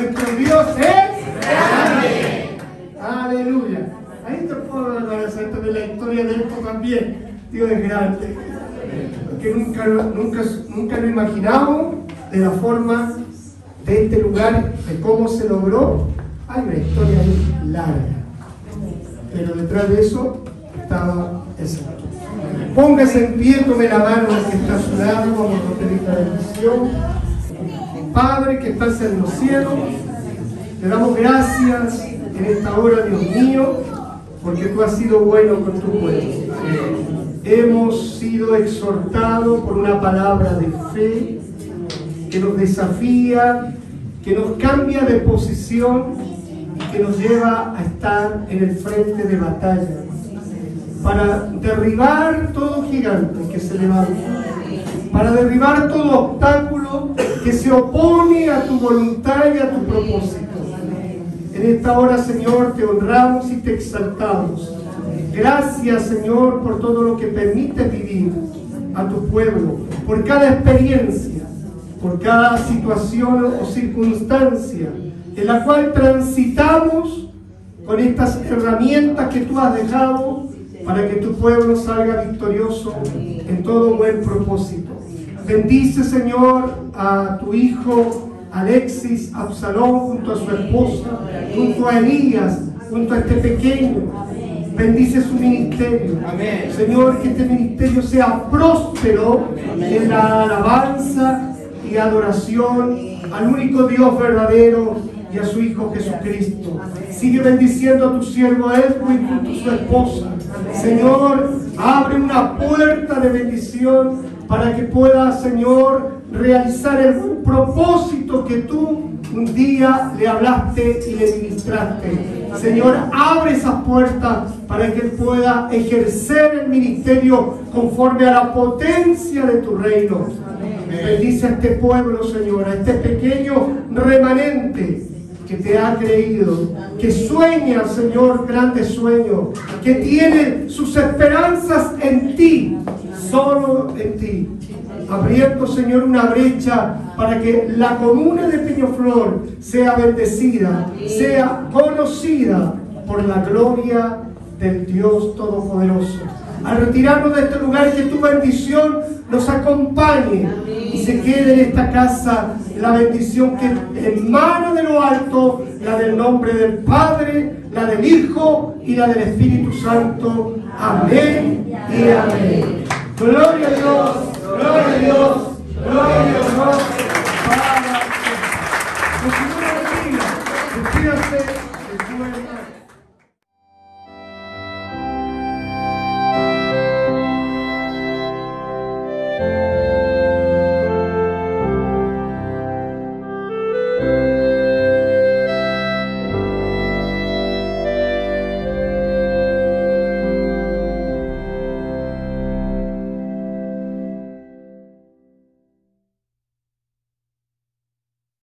Nuestro Dios es grande. Aleluya. Ahí te puedo esto de la historia de esto también. Dios es grande. Que nunca, nunca, nunca lo imaginamos de la forma de este lugar, de cómo se logró. Hay una historia ahí larga. Pero detrás de eso estaba Póngase en pie, tome la mano que está a su lado, vamos a pedir la bendición. Padre que estás en los cielos, te damos gracias en esta hora, Dios mío, porque tú has sido bueno con tu pueblo. Hemos sido exhortados por una palabra de fe que nos desafía, que nos cambia de posición y que nos lleva a estar en el frente de batalla para derribar todo gigante que se levanta, para derribar todo obstáculo que se opone a tu voluntad y a tu propósito. En esta hora, Señor, te honramos y te exaltamos. Gracias, Señor, por todo lo que permites vivir a tu pueblo, por cada experiencia, por cada situación o circunstancia en la cual transitamos con estas herramientas que tú has dejado para que tu pueblo salga victorioso en todo buen propósito. Bendice, Señor, a tu hijo Alexis Absalón junto a su esposa, junto a Elías, junto a este pequeño. Bendice su ministerio. Señor, que este ministerio sea próspero en la alabanza y adoración al único Dios verdadero y a su Hijo Jesucristo. Sigue bendiciendo a tu siervo Edwin junto a su esposa. Señor, abre una puerta de bendición para que pueda, Señor, realizar el propósito que tú un día le hablaste y le ministraste. Señor, abre esas puertas para que él pueda ejercer el ministerio conforme a la potencia de tu reino. Bendice a este pueblo, Señor, a este pequeño remanente que te ha creído, que sueña, Señor, grandes sueños, que tiene sus esperanzas en ti, solo en ti. Abriendo, Señor, una brecha para que la comuna de Peñoflor sea bendecida, sea conocida por la gloria del Dios Todopoderoso. Al retirarnos de este lugar, que tu bendición nos acompañe y se quede en esta casa la bendición que emana de lo alto, la del nombre del Padre, la del Hijo y la del Espíritu Santo. Amén y amén. Gloria a Dios, gloria a Dios.